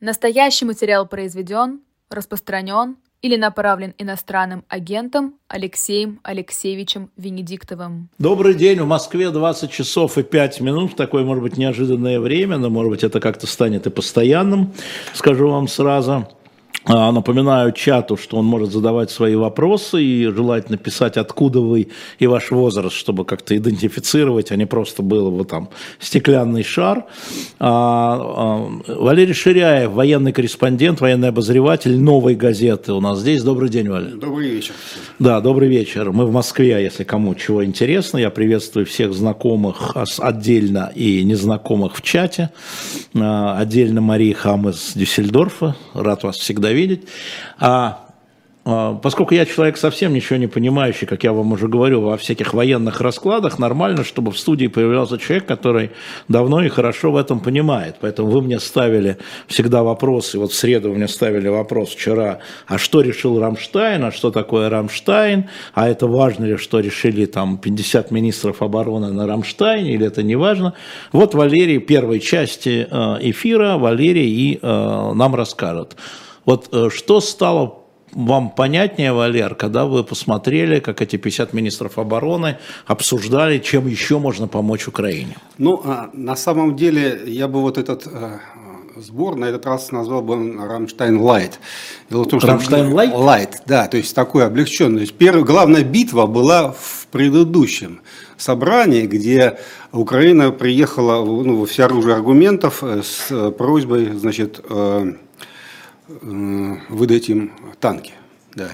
Настоящий материал произведен, распространен или направлен иностранным агентом Алексеем Алексеевичем Венедиктовым. Добрый день. В Москве 20 часов и 5 минут. Такое, может быть, неожиданное время, но, может быть, это как-то станет и постоянным, скажу вам сразу. А, напоминаю чату, что он может задавать свои вопросы и желательно писать, откуда вы и ваш возраст, чтобы как-то идентифицировать, а не просто был бы там стеклянный шар. А, а, Валерий Ширяев, военный корреспондент, военный обозреватель новой газеты у нас здесь. Добрый день, Валерий. Добрый вечер. Да, добрый вечер. Мы в Москве, если кому чего интересно. Я приветствую всех знакомых отдельно и незнакомых в чате. Отдельно Мария Хам из Дюссельдорфа. Рад вас всегда видеть. А а, поскольку я человек совсем ничего не понимающий, как я вам уже говорю, во всяких военных раскладах, нормально, чтобы в студии появлялся человек, который давно и хорошо в этом понимает. Поэтому вы мне ставили всегда вопросы. Вот в среду мне ставили вопрос вчера, а что решил Рамштайн, а что такое Рамштайн, а это важно ли, что решили там 50 министров обороны на Рамштайне, или это не важно. Вот Валерий первой части э, эфира, Валерий и э, нам расскажет. Вот э, что стало вам понятнее, Валер, когда вы посмотрели, как эти 50 министров обороны обсуждали, чем еще можно помочь Украине? Ну, а, на самом деле, я бы вот этот э, сбор на этот раз назвал бы Рамштайн Light. Рамштайн Light? Light, да, то есть такой облегченный. То есть первая, главная битва была в предыдущем собрании, где Украина приехала ну, во всеоружие аргументов э, с просьбой, значит, выдать им танки. Да.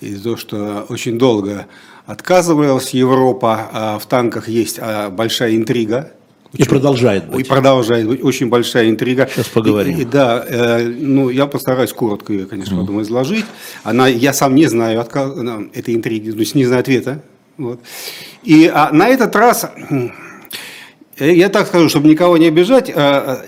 И то, что очень долго отказывалась Европа, а в танках есть а, большая интрига. И продолжает быть. И продолжает быть очень большая интрига. Сейчас поговорим. И, и, да, э, ну я постараюсь коротко ее, конечно, mm. потом изложить. Она, я сам не знаю отказ, этой интриги, то есть не знаю ответа. Вот. И а, на этот раз Э, я так скажу, чтобы никого не обижать,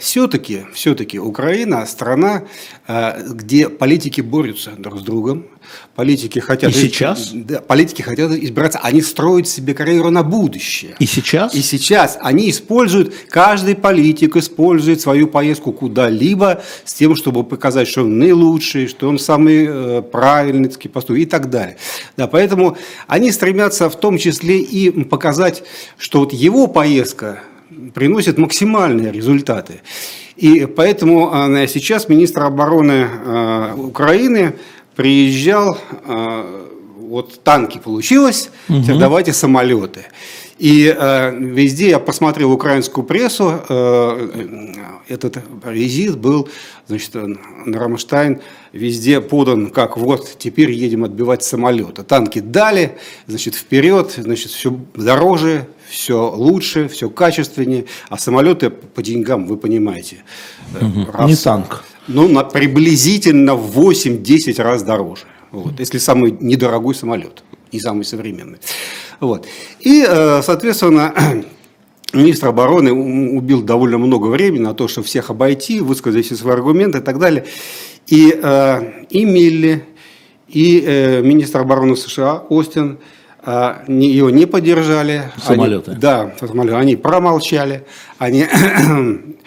все-таки, э, все-таки Украина страна, э, где политики борются друг с другом, политики хотят... И сейчас? Да, политики хотят избираться, они строят себе карьеру на будущее. И сейчас? И сейчас они используют, каждый политик использует свою поездку куда-либо с тем, чтобы показать, что он наилучший, что он самый правильный поступок и так далее. Да, поэтому они стремятся в том числе и показать, что вот его поездка приносит максимальные результаты. И поэтому а, сейчас министр обороны а, Украины приезжал, а, вот танки получилось, угу. теперь давайте самолеты. И э, везде я посмотрел украинскую прессу, э, этот визит был, значит, на Рамштайн везде подан, как вот теперь едем отбивать самолеты. Танки дали, значит, вперед, значит, все дороже, все лучше, все качественнее, а самолеты по деньгам, вы понимаете. Угу. Раз, Не танк. Ну, на, приблизительно в 8-10 раз дороже. Вот, если самый недорогой самолет и самый современный. Вот. И, э, соответственно, министр обороны убил довольно много времени на то, чтобы всех обойти, высказать все свои аргументы и так далее. И, э, и Милли, и министр обороны США Остин ее не поддержали. Самолеты. Они, да, самолеты. Они промолчали. Они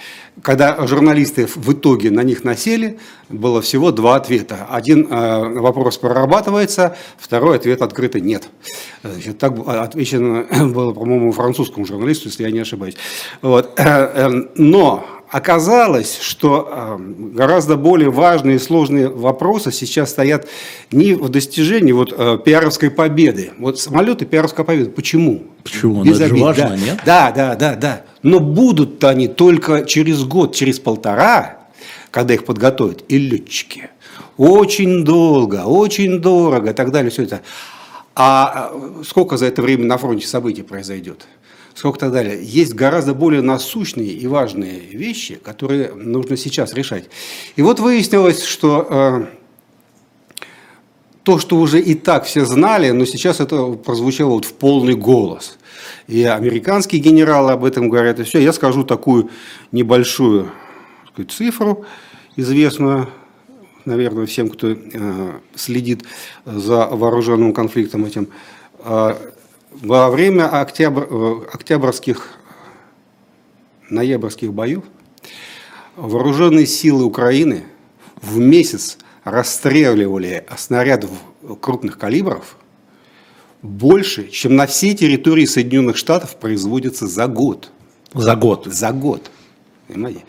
когда журналисты в итоге на них насели, было всего два ответа. Один э, вопрос прорабатывается, второй ответ открытый нет. Значит, так отвечено было, по-моему, французскому журналисту, если я не ошибаюсь. Вот. Но Оказалось, что э, гораздо более важные и сложные вопросы сейчас стоят не в достижении вот, э, пиаровской победы. Вот самолеты пиаровская победа. Почему? Почему? Без это же важно, да. нет? Да, да, да, да. Но будут они только через год, через полтора, когда их подготовят, и летчики. Очень долго, очень дорого и так далее. Все это. А э, сколько за это время на фронте событий произойдет? Сколько так далее. Есть гораздо более насущные и важные вещи, которые нужно сейчас решать. И вот выяснилось, что э, то, что уже и так все знали, но сейчас это прозвучало вот в полный голос. И американские генералы об этом говорят, и все. Я скажу такую небольшую сказать, цифру, известную, наверное, всем, кто э, следит за вооруженным конфликтом этим. Э, во время октябрь, э, октябрьских, ноябрьских боев вооруженные силы Украины в месяц расстреливали снарядов крупных калибров больше, чем на всей территории Соединенных Штатов производится за год. За год. За год. Понимаете?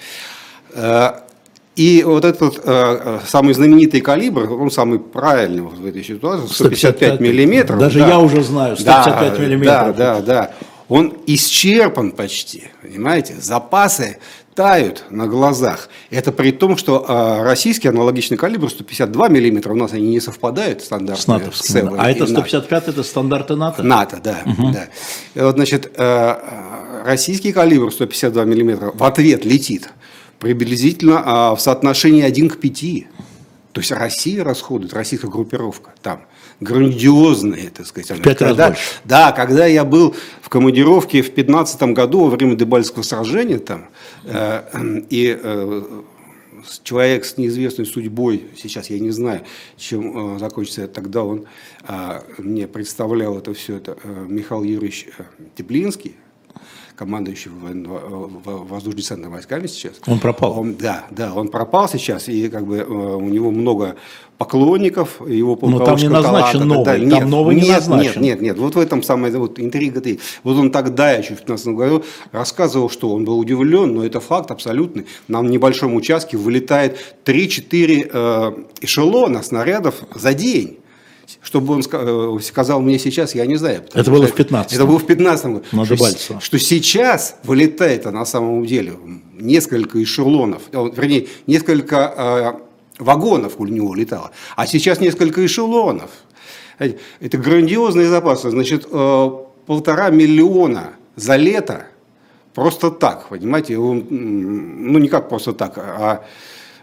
Э, и вот этот э, самый знаменитый калибр, он самый правильный в этой ситуации, 155, 155 миллиметров. Даже да, я уже знаю, 155 да, миллиметров. Да, да, да. Он исчерпан почти, понимаете? Запасы тают на глазах. Это при том, что э, российский аналогичный калибр 152 миллиметра, у нас они не совпадают стандарты. С натовскими. А это 155 это стандарты НАТО? НАТО, да. Угу. да. И вот, значит, э, российский калибр 152 миллиметра в ответ летит приблизительно э, в соотношении 1 к 5. То есть Россия расходует, российская группировка там грандиозные, так сказать. В пять когда, раз больше. Да, когда я был в командировке в 15 году во время Дебальского сражения там, э, и э, человек с неизвестной судьбой, сейчас я не знаю, чем э, закончится, тогда он э, мне представлял это все, это э, Михаил Юрьевич э, Теплинский, командующий воздушно-десантными войсками сейчас. Он пропал. Он, да, да, он пропал сейчас, и как бы э, у него много поклонников, его Но там не назначен таланта, новый, там нет, новый нет, не назначен. Нет, нет, нет, вот в этом самая вот интрига -то. Вот он тогда, еще в 15 году, рассказывал, что он был удивлен, но это факт абсолютный. На небольшом участке вылетает 3-4 э, эшелона снарядов за день. Чтобы он э, сказал мне сейчас, я не знаю. Это было в 15 Это было в 15 году. Надо что, что сейчас вылетает, на самом деле, несколько эшелонов, э, вернее, несколько э, вагонов у него летало, а сейчас несколько эшелонов. Это грандиозные запасы. Значит, э, полтора миллиона за лето просто так, понимаете, он, ну не как просто так, а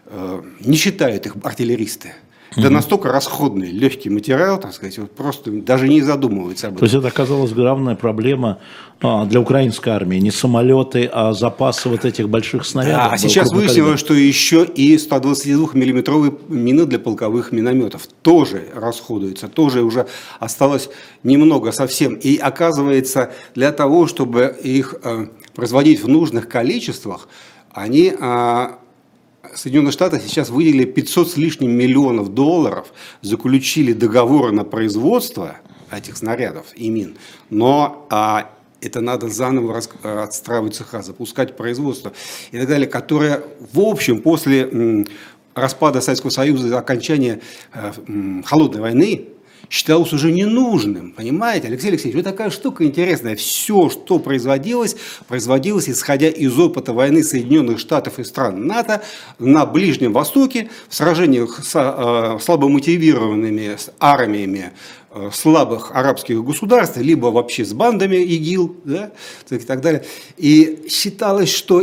э, не считают их артиллеристы. Это настолько расходный, легкий материал, так сказать, вот просто даже не задумывается об этом. То есть это оказалась главная проблема а, для украинской армии. Не самолеты, а запасы вот этих больших снарядов. Да, а сейчас выяснилось, что еще и 122-миллиметровые мины для полковых минометов тоже расходуются. Тоже уже осталось немного совсем. И оказывается, для того, чтобы их э, производить в нужных количествах, они а, Соединенные Штаты сейчас выделили 500 с лишним миллионов долларов, заключили договоры на производство этих снарядов и мин, но а, это надо заново рас, отстраивать цеха, запускать производство и так далее, которое, в общем, после распада Советского Союза и окончания э, Холодной войны, считалось уже ненужным. Понимаете, Алексей Алексеевич, вот такая штука интересная. Все, что производилось, производилось исходя из опыта войны Соединенных Штатов и стран НАТО на Ближнем Востоке, в сражениях с э, слабо мотивированными армиями э, слабых арабских государств, либо вообще с бандами ИГИЛ да, и так далее. И считалось, что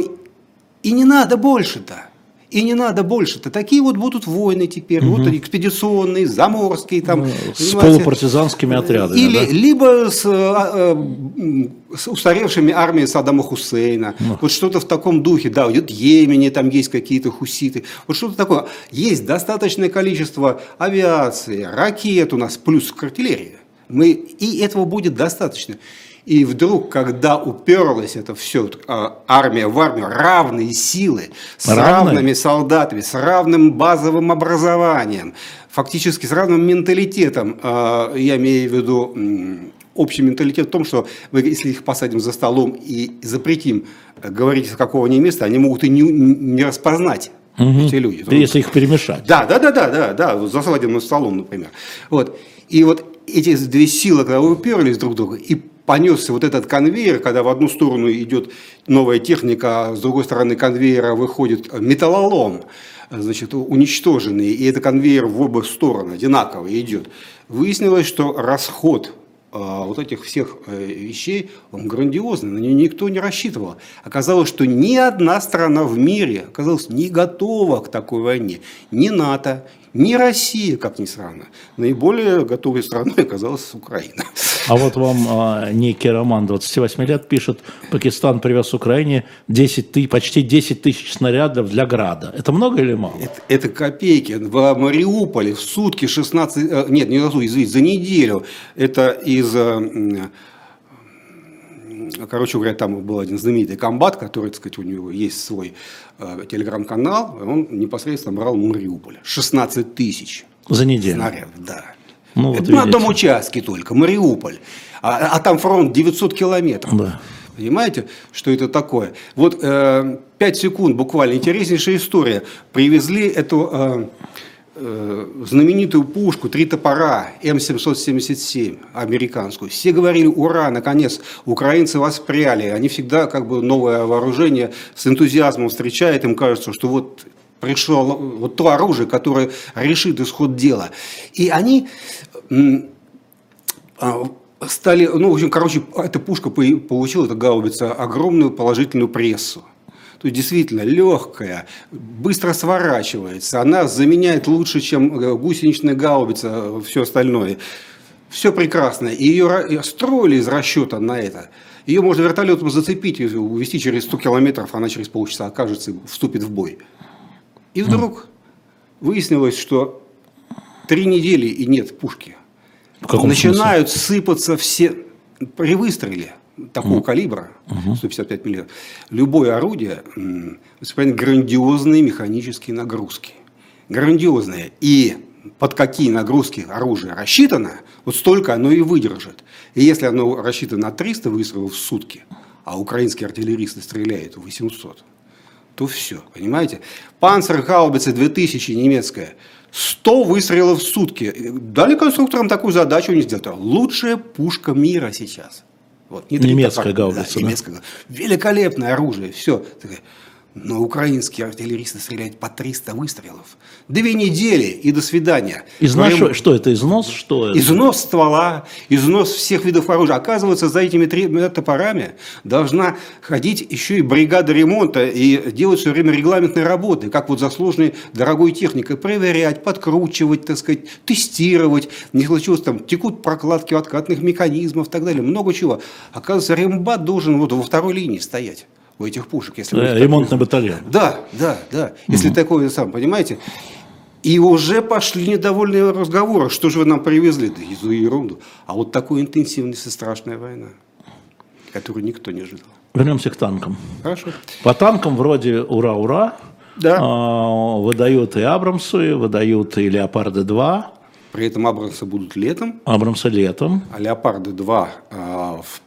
и не надо больше-то. И не надо больше-то. Такие вот будут войны теперь. Угу. Вот экспедиционные, заморские. Там, ну, с полупартизанскими отрядами. Или, да? Либо с, а, а, с устаревшими армией Саддама Хусейна. Ну. Вот что-то в таком духе. Да, вот Йемене там есть какие-то хуситы. Вот что-то такое. Есть достаточное количество авиации, ракет у нас, плюс артиллерия. Мы, и этого будет достаточно. И вдруг, когда уперлась это все, а, армия в армию, равные силы, с Равные? равными солдатами, с равным базовым образованием, фактически с равным менталитетом, а, я имею в виду общий менталитет в том, что мы, если их посадим за столом и запретим говорить, с какого они места, они могут и не, не распознать угу. эти люди. Если их перемешать. Да, да, да, да, да, да, за свадебным столом, например. Вот. И вот эти две силы, когда уперлись друг в друга, и понесся вот этот конвейер, когда в одну сторону идет новая техника, а с другой стороны конвейера выходит металлолом, значит, уничтоженный, и этот конвейер в оба стороны одинаково идет. Выяснилось, что расход а, вот этих всех э, вещей, он грандиозный, на него никто не рассчитывал. Оказалось, что ни одна страна в мире оказалась не готова к такой войне. Ни НАТО, ни Россия, как ни странно. Наиболее готовой страной оказалась Украина. А вот вам а, некий роман 28 лет пишет, Пакистан привез Украине 10 ты, почти 10 тысяч снарядов для Града. Это много или мало? Это, это копейки. В Мариуполе в сутки 16, э, нет, не за сутки, извините, за неделю. Это из э, короче говоря, там был один знаменитый комбат, который, так сказать, у него есть свой э, телеграм-канал, он непосредственно брал Мариуполь. 16 тысяч. За неделю. Снарядов, да. Ну, Это вот на видите. одном участке только, Мариуполь. А, а там фронт 900 километров. Да. Понимаете, что это такое? Вот э, 5 секунд буквально. Интереснейшая история. Привезли эту э, э, знаменитую пушку «Три топора» М777 американскую. Все говорили, ура, наконец, украинцы воспряли. Они всегда как бы новое вооружение с энтузиазмом встречают. Им кажется, что вот пришло вот то оружие, которое решит исход дела. И они а, стали, ну, в общем, короче, эта пушка по- получила, эта гаубица, огромную положительную прессу. То есть, действительно, легкая, быстро сворачивается, она заменяет лучше, чем э, гусеничная гаубица, все остальное. Все прекрасно. И ее строили из расчета на это. Ее можно вертолетом зацепить, и увезти через 100 километров, она через полчаса окажется и вступит в бой. И вдруг выяснилось, что три недели и нет пушки. Начинают сыпаться все при выстреле такого калибра, 155 мм, любое орудие воспринимает грандиозные механические нагрузки. Грандиозные. И под какие нагрузки оружие рассчитано, вот столько оно и выдержит. И если оно рассчитано на 300 выстрелов в сутки, а украинские артиллеристы стреляют 800, то все, понимаете? Панцергаубица 2000 немецкая, 100 выстрелов в сутки. Дали конструкторам такую задачу, они сделали. Лучшая пушка мира сейчас. Вот, не три Немецкая гаубица, да, да? немецкая. Великолепное оружие, все. Но украинские артиллеристы стреляют по 300 выстрелов. Две недели и до свидания. Износ, Говорим, что это, износ? Что это? Износ ствола, износ всех видов оружия. Оказывается, за этими тремя топорами должна ходить еще и бригада ремонта и делать все время регламентные работы, как вот за сложной дорогой техникой, проверять, подкручивать, так сказать, тестировать. Не случилось там, текут прокладки откатных механизмов и так далее, много чего. Оказывается, рембат должен вот во второй линии стоять у этих пушек. Если Э, такой- Ремонтный батальон. да, да, да. Если такое сам, понимаете? И уже пошли недовольные разговоры. Что же вы нам привезли? Да из ерунду. А вот такой интенсивность и страшная война, которую никто не ожидал. Вернемся к танкам. Хорошо. По танкам вроде ура-ура. Да. А, выдают и Абрамсы, выдают и Леопарды 2. При этом Абрамсы будут летом, Абрамсы летом. а Леопарды 2 а, в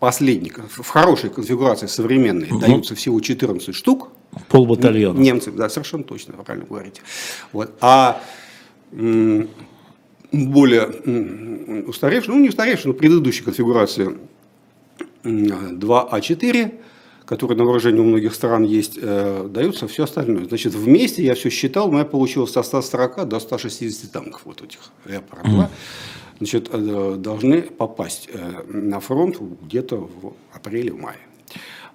последней, в хорошей конфигурации современной даются всего 14 штук. Полбатальона. Немцы, да, совершенно точно, вы правильно говорите. Вот. А более м, устаревшие, ну не устаревшие, но предыдущей конфигурации м, 2А4, которые на вооружении у многих стран есть, э, даются все остальное. Значит, вместе я все считал, у меня получилось со 140 до 160 танков вот этих Леопард 2. Значит, э, должны попасть э, на фронт где-то в апреле-мае.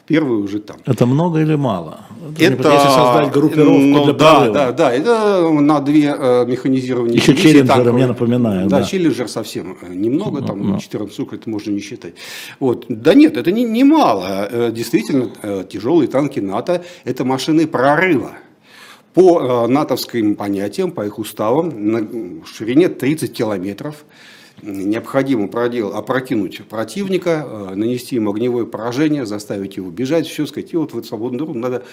Первый уже там. Это много или мало? Если создать группировку ну, для да, прорыва. да, да, это на две э, механизированные Еще Челленджеры, мне напоминаю, Да, да. Челленджер совсем немного, там 14 штук, это можно не считать. Вот. Да нет, это не, не мало. Действительно, тяжелые танки НАТО – это машины прорыва. По натовским понятиям, по их уставам, на ширине 30 километров необходимо продел, опрокинуть противника, э, нанести ему огневое поражение, заставить его бежать, все сказать, и вот в эту свободную дорогу надо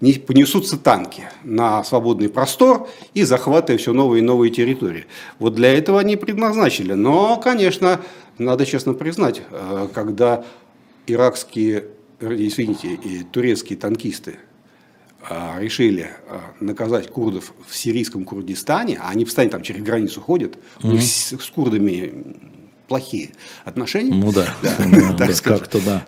не понесутся танки на свободный простор и захватывая все новые и новые территории. Вот для этого они предназначили. Но, конечно, надо честно признать, э, когда иракские, э, извините, и турецкие танкисты решили а, наказать курдов в сирийском Курдистане, а они постоянно там через границу ходят, у них с, с курдами плохие отношения. Ну да, Да, да, так да, сказать. как-то да.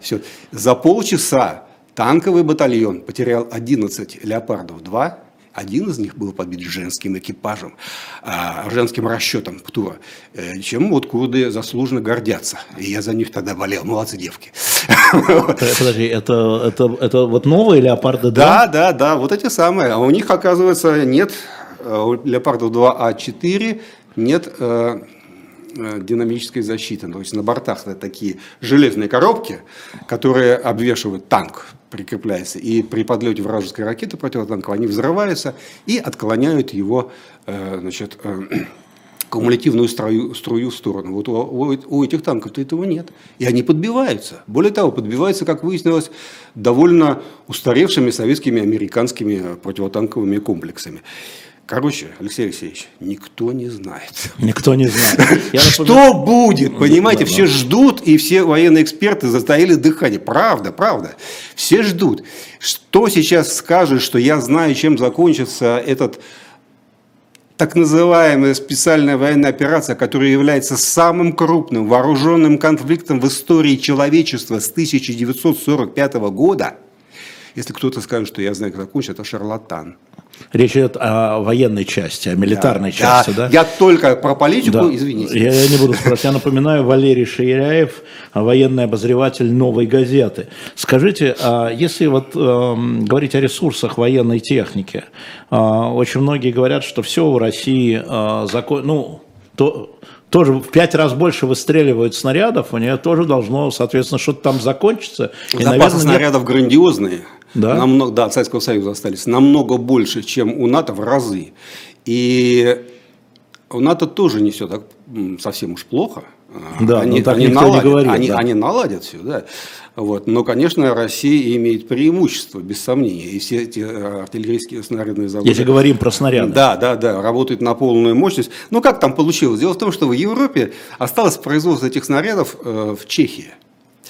За полчаса танковый батальон потерял 11 «Леопардов-2», один из них был подбит женским экипажем, а, женским расчетом ПТУРа, э, чем вот курды заслуженно гордятся. И я за них тогда болел. Молодцы девки. Э, Подожди, это, это, это вот новые леопарды 2? Да, да, да, вот эти самые. А у них, оказывается, нет, э, у Леопардов 2А4 нет э, э, динамической защиты. То есть на бортах такие железные коробки, которые обвешивают танк, прикрепляется. И при подлете вражеской ракеты противотанковой они взрываются и отклоняют его э, значит, э, кумулятивную струю, струю в сторону. Вот у, у этих танков-то этого нет. И они подбиваются. Более того, подбиваются, как выяснилось, довольно устаревшими советскими американскими противотанковыми комплексами. Короче, Алексей Алексеевич, никто не знает. Никто не знает. Что будет, понимаете, все ждут, и все военные эксперты затаили дыхание. Правда, правда. Все ждут. Что сейчас скажет, что я знаю, чем закончится этот так называемая специальная военная операция, которая является самым крупным вооруженным конфликтом в истории человечества с 1945 года, если кто-то скажет, что я знаю, как закончится, это шарлатан. Речь идет о военной части, о милитарной да, части, да? да? Я только про политику, да. извините. Я, я не буду спрашивать. Я напоминаю, Валерий Ширяев, военный обозреватель «Новой газеты». Скажите, а если вот э, говорить о ресурсах военной техники, э, очень многие говорят, что все в России э, закон... Ну, то, тоже в пять раз больше выстреливают снарядов, у нее тоже должно, соответственно, что-то там закончиться. Запасы и, наверное, снарядов нет... грандиозные. Да? Намного, да, от Советского Союза остались. Намного больше, чем у НАТО в разы. И у НАТО тоже не все так совсем уж плохо. Да, они, так они, наладят, не говорит, они, да. они наладят все, да. Вот. Но, конечно, Россия имеет преимущество, без сомнения. И все эти э, артиллерийские снарядные заводы... Если говорим про снаряды. Да, да, да, работают на полную мощность. Но как там получилось? Дело в том, что в Европе осталось производство этих снарядов э, в Чехии.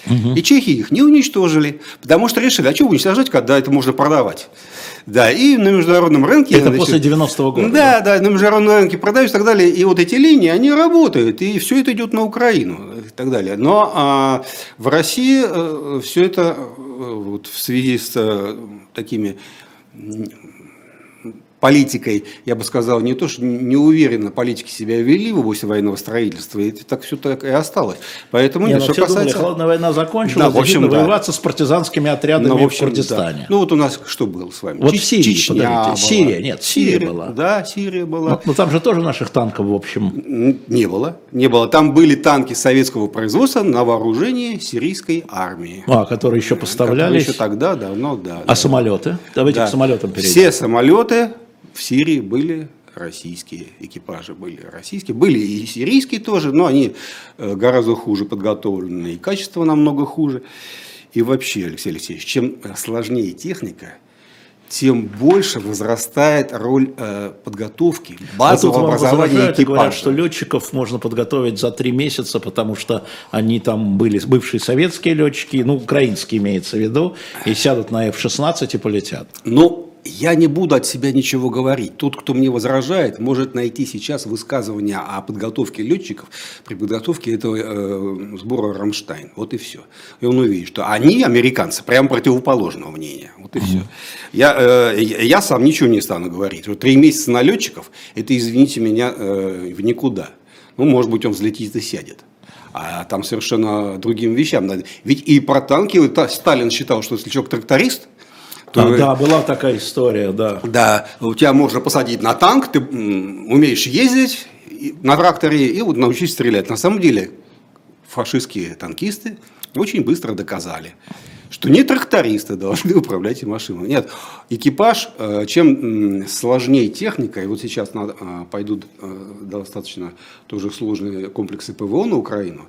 Угу. И чехи их не уничтожили, потому что решили, а что уничтожать, когда это можно продавать. Да, и на международном рынке... Это значит, после 90-го года. Да, да, да, на международном рынке продают и так далее. И вот эти линии, они работают, и все это идет на Украину и так далее. Но а, в России а, э, все это а, вот, в связи с а, такими политикой, я бы сказал, не то, что неуверенно политики себя вели в области военного строительства, и так все так и осталось. Поэтому, не, нет, ну, что касается... думали, холодная война закончилась, да, в общем, да. воеваться с партизанскими отрядами ну, в, общем, в Курдистане. Да. Ну вот у нас что было с вами? Вот Ч- Сирия, Чечня была. Сирия, нет, Сирия, Сирия была. Да, Сирия была. Но, но там же тоже наших танков, в общем. Не было, не было. Там были танки советского производства на вооружении сирийской армии. А, которые еще поставлялись? Которые еще тогда давно, да. А да. самолеты? Давайте да. к самолетам перейдем. Все самолеты в Сирии были российские экипажи были российские, были и сирийские тоже, но они э, гораздо хуже подготовлены, и качество намного хуже. И вообще, Алексей Алексеевич, чем сложнее техника, тем больше возрастает роль э, подготовки, базового вот образования экипажа. Говорят, что летчиков можно подготовить за три месяца, потому что они там были бывшие советские летчики, ну, украинские имеется в виду, и сядут на F-16 и полетят. Ну, я не буду от себя ничего говорить. Тот, кто мне возражает, может найти сейчас высказывания о подготовке летчиков при подготовке этого э, сбора «Рамштайн». Вот и все. И он увидит, что они, американцы, прямо противоположного мнения. Вот и все. Я, э, я сам ничего не стану говорить. Вот три месяца на летчиков, это, извините меня, э, в никуда. Ну, может быть, он взлетит и сядет. А там совершенно другим вещам надо. Ведь и про танки Сталин считал, что если человек тракторист – то, да, была такая история, да. Да, у тебя можно посадить на танк, ты умеешь ездить на тракторе и вот научись стрелять. На самом деле фашистские танкисты очень быстро доказали, что не трактористы должны управлять машиной. Нет, экипаж, э, чем сложнее техника, и вот сейчас э, пойдут э, достаточно тоже сложные комплексы ПВО на Украину,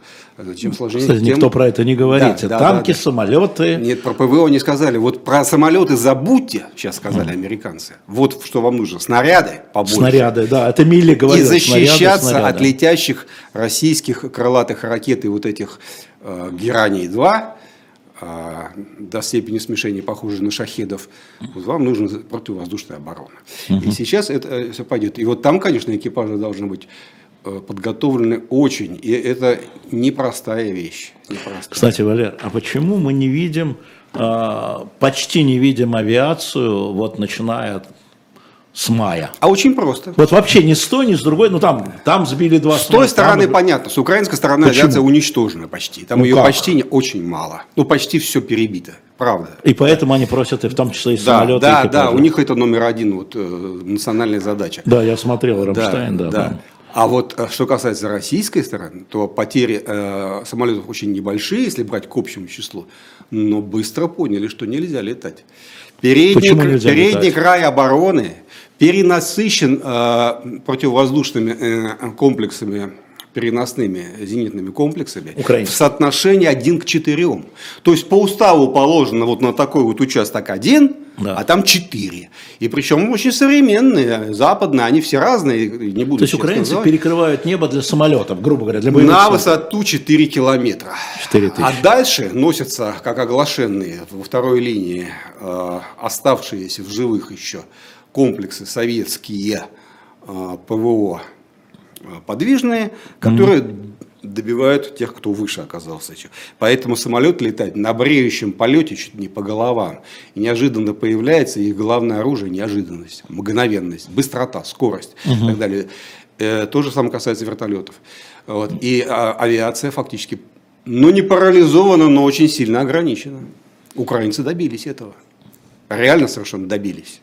чем сложнее... Кстати, тем... никто про это не говорит. Да, Танки, да, да. самолеты... Нет, про ПВО не сказали. Вот про самолеты забудьте, сейчас сказали американцы. Вот что вам нужно. Снаряды побольше. Снаряды, да. Это Милли говорит. И защищаться снаряды, снаряды. от летящих российских крылатых ракет и вот этих э, Гераний-2, а, до степени смешения похожи на шахедов, вот вам нужна противовоздушная оборона. И сейчас это э, все пойдет. И вот там, конечно, экипажи должны быть э, подготовлены очень. И это непростая вещь. Непростая. Кстати, Валер, а почему мы не видим, а, почти не видим авиацию, вот начиная с мая. А очень просто. Вот вообще ни с той, ни с другой, ну там, там сбили два С той стороны там... понятно, с украинской стороны Почему? авиация уничтожена почти. Там ну ее как? почти не, очень мало. Ну почти все перебито, правда. И поэтому они просят и в том числе и да, самолеты. Да, и да, у них это номер один, вот, э, национальная задача. Да, я смотрел Рамштайн, да. да, да. А вот э, что касается российской стороны, то потери э, самолетов очень небольшие, если брать к общему числу, но быстро поняли, что нельзя летать. Передний, передний край обороны перенасыщен э, противовоздушными э, комплексами переносными зенитными комплексами Украинцы. в соотношении 1 к 4. То есть по уставу положено вот на такой вот участок 1, Да. а там 4. И причем очень современные, западные, они все разные, не буду То есть украинцы называть. перекрывают небо для самолетов, грубо говоря, для боевых На высоту 4 километра. 4 тысячи. А дальше носятся, как оглашенные во второй линии, э, оставшиеся в живых еще комплексы советские э, ПВО э, подвижные, которые добивают тех, кто выше оказался. Поэтому самолет летает на бреющем полете чуть не по головам. И неожиданно появляется их главное оружие – неожиданность, мгновенность, быстрота, скорость и так далее. Э, То же самое касается вертолетов. Вот. И а, авиация фактически, ну не парализована, но очень сильно ограничена. Украинцы добились этого. Реально совершенно добились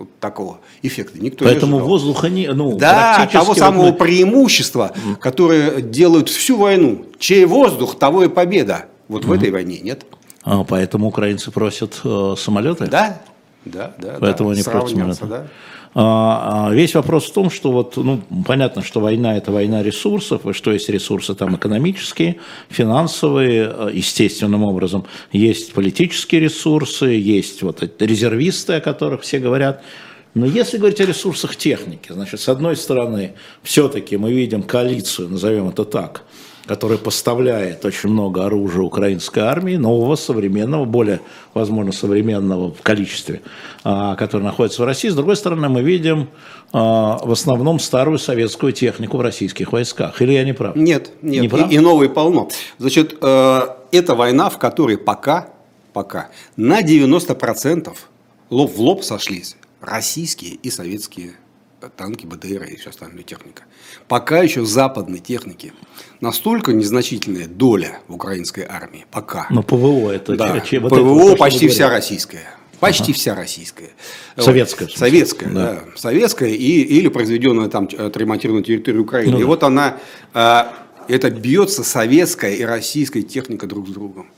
вот такого эффекта. Никто Поэтому не ожидал. воздуха не, ну, Да, того вот самого мы- преимущества, которое делают всю войну. Чей воздух, того и победа. Вот в этой войне нет. А, поэтому украинцы просят э, самолеты. Да, да, да. Поэтому да, они против сравняться, самолета. да. А, а, Весь вопрос в том, что вот, ну, понятно, что война – это война ресурсов, и что есть ресурсы там экономические, финансовые, э, естественным образом. Есть политические ресурсы, есть вот резервисты, о которых все говорят. Но если говорить о ресурсах техники, значит, с одной стороны, все-таки мы видим коалицию, назовем это так, которая поставляет очень много оружия украинской армии, нового, современного, более, возможно, современного в количестве, а, который находится в России. С другой стороны, мы видим а, в основном старую советскую технику в российских войсках. Или я не прав? Нет, нет, Не прав? и, и новые полно. Значит, э, это война, в которой пока, пока на 90% лоб в лоб сошлись российские и советские танки, БТР и все остальная техника. Пока еще западной техники настолько незначительная доля в украинской армии. Пока. Но ПВО это... Да, че- вот это ПВО вот то, что почти вся российская. Почти вся российская. Советская, Вот. Советская, Да. да. Советская и, или произведенная там, отремонтированная на территории Украины. Ну и да. вот она, а, это бьется советская и российская техника друг с другом.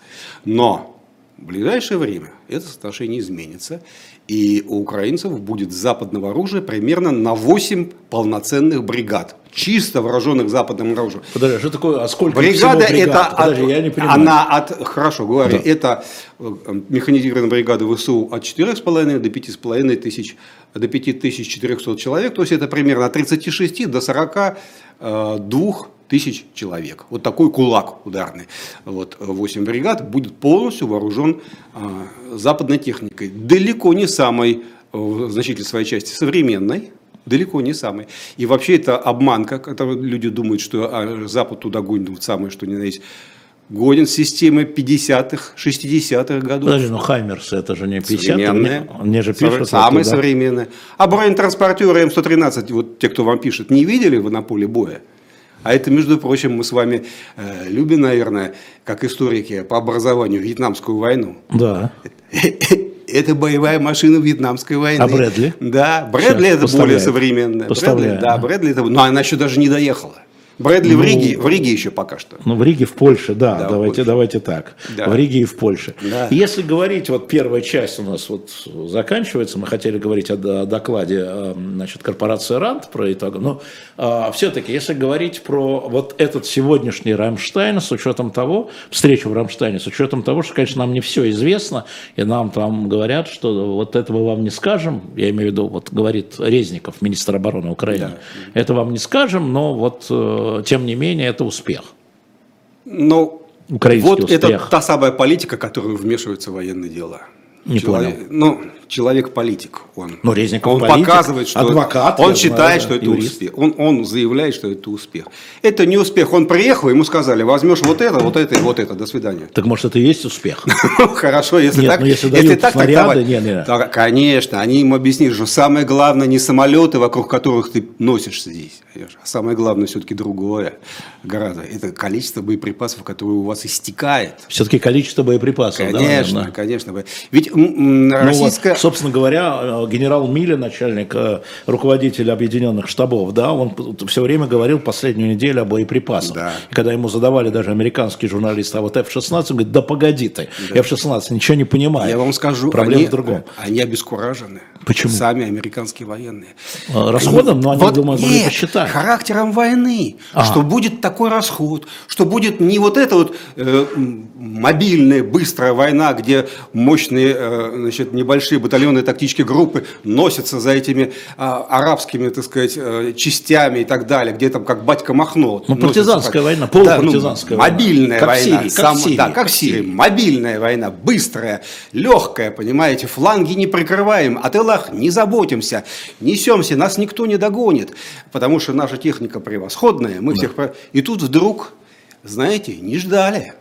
Но в ближайшее время это соотношение изменится. И у украинцев будет западного оружия примерно на 8 полноценных бригад. Чисто вооруженных западным оружием. Подожди, что такое, а сколько Бригада всего бригад? это Подожди, от- я не понимаю. она от хорошо говорю, Да. это э, механизированная бригада ВСУ от 4,5 до 5,5 тысяч до 5400 человек, то есть это примерно от 36 до 42 тысяч человек. Вот такой кулак ударный. Вот 8 бригад будет полностью вооружен э, западной техникой. Далеко не самой, э, в значительной своей части, современной, Далеко не самый. И вообще это обманка, которую люди думают, что а, Запад туда гонит самое, что ни на есть. Гонит системы 50-х, 60-х годов. Подожди, ну Хаймерс это же не 50 Современные. мне, мне же пишут. Самые туда. современные. А бронетранспортеры М113, вот те, кто вам пишет, не видели вы на поле боя? А это, между прочим, мы с вами э, любим, наверное, как историки по образованию, Вьетнамскую войну. Да. Это боевая машина Вьетнамской войны. А Брэдли? Да, Брэдли Сейчас это более современная. Брэдли, да, да. Брэдли это, но она еще даже не доехала. Брэдли в Ну, Риге, в Риге еще пока что. Ну, в Риге, в Польше, да, Да, в давайте, Польше. давайте так. Да. В Риге и в Польше. Да. Если говорить, вот первая часть у нас вот заканчивается, мы хотели говорить о, о докладе э, значит, корпорации РАНД про итоги, но все-таки, если говорить про вот этот сегодняшний Рамштайн, с учетом того, встречу в Рамштайне, с учетом того, что, конечно, нам не все известно, и нам там говорят, что вот этого вам не скажем, я имею в виду, вот говорит Резников, министр обороны Украины, это вам не скажем, но вот э, тем не менее это успех. Но Украинский вот успех. это та самая политика, которая вмешивается в военные дела. Не Человек- понял. Ну, человек-политик. Он, Ну, Резников он политик, показывает, что адвокат, он я знаю, считает, что это юрист. успех. Он, он заявляет, что это успех. Это не успех. Он приехал, ему сказали, возьмешь вот это, вот это и вот это. До свидания. Так может это и есть успех? Хорошо, если так, ну, если так трактовать, не, не. то, конечно, они им объяснили, что самое главное не самолеты, вокруг которых ты носишься здесь, а самое главное все-таки другое гораздо. Это количество боеприпасов, которые у вас истекает. Все-таки количество боеприпасов. да, Конечно, конечно. Ведь Ну российская Собственно говоря, э, генерал Миля, начальник, э, руководитель объединенных штабов, да, он все время говорил последнюю неделю о боеприпасах. Да. И когда ему задавали даже американские журналисты, а вот F-16, он говорит, да погоди ты, да. F-16 ничего не понимает. Я вам скажу, Проблема они, в другом. Они обескуражены. Почему? Сами американские военные. Расходом, но они, вот думаю, могли посчитать. характером войны, а. что будет такой расход, что будет не вот эта вот э, мобильная, быстрая война, где мощные, э, значит, небольшие батальоны тактические группы носятся за этими э, арабскими, так сказать, э, частями и так далее, где там как батька Махно. Ну, партизанская война, полупартизанская да, ну. Мобильная как война. Сирии, сам, как Сирии, да, как в Сирии. Мобильная война, быстрая, легкая, понимаете, фланги не прикрываем, о тылах не заботимся, несемся, нас никто не догонит, потому что наша техника превосходная, мы да. всех... И тут вдруг, знаете, не ждали.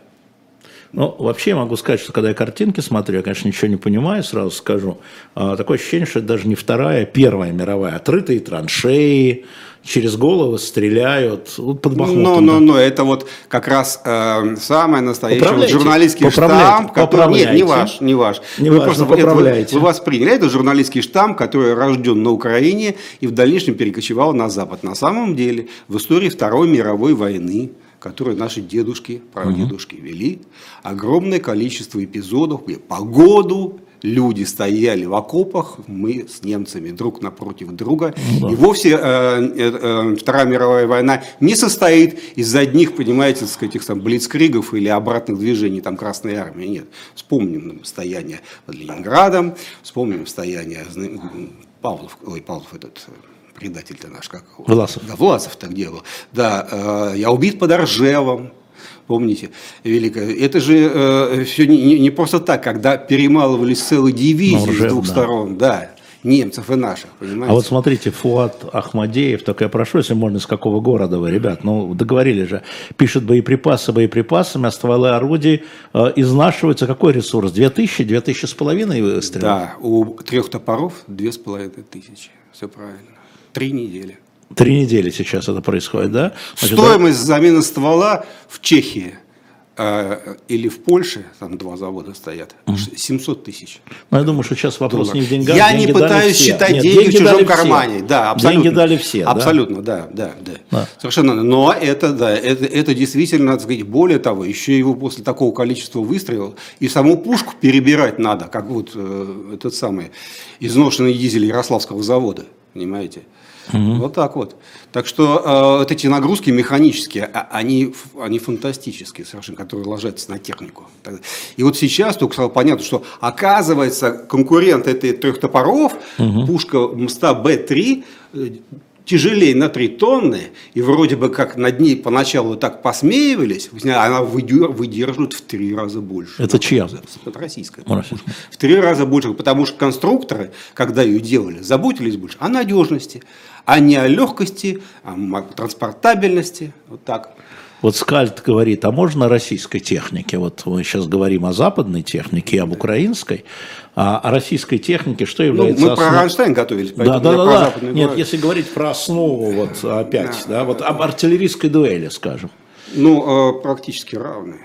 Ну, вообще я могу сказать, что когда я картинки смотрю, я, конечно, ничего не понимаю, сразу скажу. А, такое ощущение, что это даже не вторая, а первая мировая. Отрытые траншеи, через головы стреляют вот под Бахмутом. Ну, ну, ну, это вот как раз э, самое настоящее вот журналистский штамп, который... Нет, не ваш, не ваш. Не вы ваш, просто поправляете. Вы, вы восприняли, это журналистский штамп, который рожден на Украине и в дальнейшем перекочевал на Запад. На самом деле, в истории Второй мировой войны которые наши дедушки, прадедушки угу. вели, огромное количество эпизодов, где по году люди стояли в окопах, мы с немцами друг напротив друга. Ну да. И вовсе э, э, э, Вторая мировая война не состоит из одних, понимаете, так сказать, там, блицкригов или обратных движений там, Красной Армии. Нет. Вспомним стояние под Ленинградом, вспомним стояние Павлов, ой, Павлов этот предатель-то наш, как Власов. Да, Власов так делал. Да, э, я убит под Оржевом, помните, великое. Это же э, все не, не просто так, когда перемалывались целые дивизии Ржев, с двух да. сторон, да, немцев и наших, понимаете? А вот смотрите, Фуат Ахмадеев, только я прошу, если можно, из какого города вы, ребят, ну, договорились же, пишет боеприпасы боеприпасами, а стволы орудий э, изнашиваются. Какой ресурс? Две тысячи, две тысячи с половиной выстрелов? Да, у трех топоров две с половиной тысячи, все правильно. Три недели. Три недели сейчас это происходит, да? Значит, Стоимость да? замены ствола в Чехии э, или в Польше, там два завода стоят, 700 тысяч. Ну, я думаю, что сейчас вопрос долларов. не в деньгах. Я деньги не пытаюсь считать Нет, деньги, деньги в чужом кармане. Все. Да, абсолютно. Деньги дали все. Абсолютно, да, да, да. да. Совершенно. Но это, да, это, это действительно, надо сказать, более того, еще его после такого количества выстрелов и саму пушку перебирать надо, как вот э, этот самый изношенный дизель Ярославского завода, понимаете? Угу. Вот так вот. Так что э, вот эти нагрузки механические, а, они, они фантастические совершенно, которые ложатся на технику. И вот сейчас только стало понятно, что оказывается конкурент этой трех топоров, угу. пушка МСТА Б-3, тяжелее на 3 тонны, и вроде бы как над ней поначалу так посмеивались, она выдерживает в три раза больше. Это чья? Это российская. Российская. В три раза больше, потому что конструкторы, когда ее делали, заботились больше о надежности, а не о легкости, о транспортабельности. Вот так. Вот Скальд говорит, а можно российской технике? Вот мы сейчас говорим о западной технике и об украинской. А о российской технике что является ну, мы основ... про Ранштайн готовились, да, да, да, да. Нет, говорю. если говорить про основу, вот опять, да, да вот об артиллерийской дуэли, скажем. Ну, э, практически равные.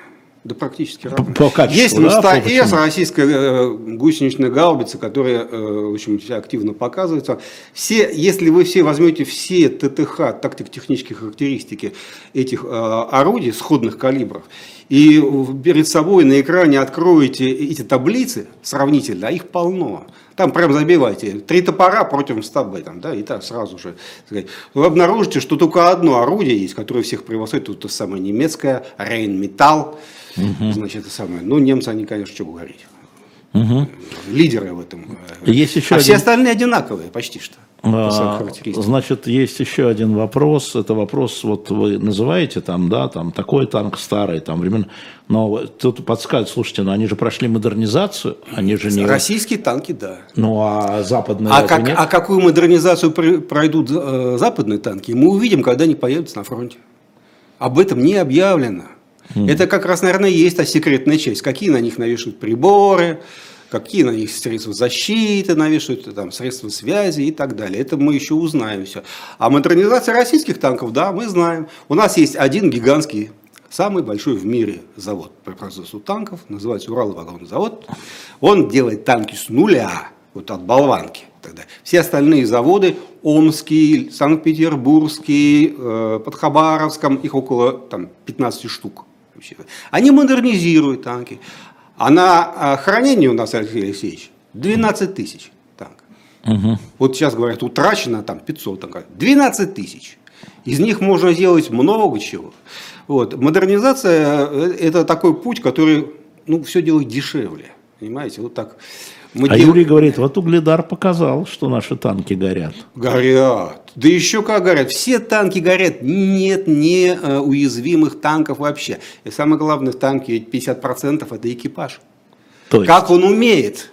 Да практически равны. По, качеству, Есть да, МСТА-С, российская э, гусеничная гаубица, которая э, в общем, активно показывается. Все, если вы все возьмете все ТТХ, тактико-технические характеристики этих э, орудий сходных калибров, и перед собой на экране откроете эти таблицы сравнительно, а их полно. Там прям забивайте. Три топора против стабы. Там, да, и так сразу же. Сказать. Вы обнаружите, что только одно орудие есть, которое всех превосходит. Тут то самое немецкое, Рейнметалл. Угу. Значит, это самое. Ну, немцы, они, конечно, что говорить. Угу. Лидеры в этом. Есть еще а один... все остальные одинаковые почти что. А, значит, есть еще один вопрос. Это вопрос, вот вы называете там, да, там такой танк старый, там времен. Но тут подсказывают, слушайте, ну они же прошли модернизацию, они же не. Российские танки, да. Ну а западные. А, как, нет? а какую модернизацию пройдут э, западные танки, мы увидим, когда они появятся на фронте. Об этом не объявлено. Mm. Это как раз, наверное, есть та секретная часть. Какие на них навешивают приборы, какие на них средства защиты навешивают, там, средства связи и так далее. Это мы еще узнаем все. А модернизация российских танков, да, мы знаем. У нас есть один гигантский самый большой в мире завод по производству танков, называется Урал вагонный завод. Он делает танки с нуля. вот от болванки. Тогда. Все остальные заводы, Омский, Санкт-Петербургский, э, под Хабаровском, их около там, 15 штук. Они модернизируют танки. А на э, хранение у нас, Алексей Алексеевич, 12 тысяч танков. Угу. Вот сейчас говорят, утрачено там 500 танков. 12 тысяч. Из них можно сделать много чего. Вот. Модернизация э, – это такой путь, который ну, все делает дешевле. Понимаете, вот так. Мы а дел... Юрий говорит, вот Угледар показал, что наши танки горят. Горят. Да еще как горят. Все танки горят. Нет неуязвимых танков вообще. И самое главное, в танке 50% это экипаж. То есть... Как он умеет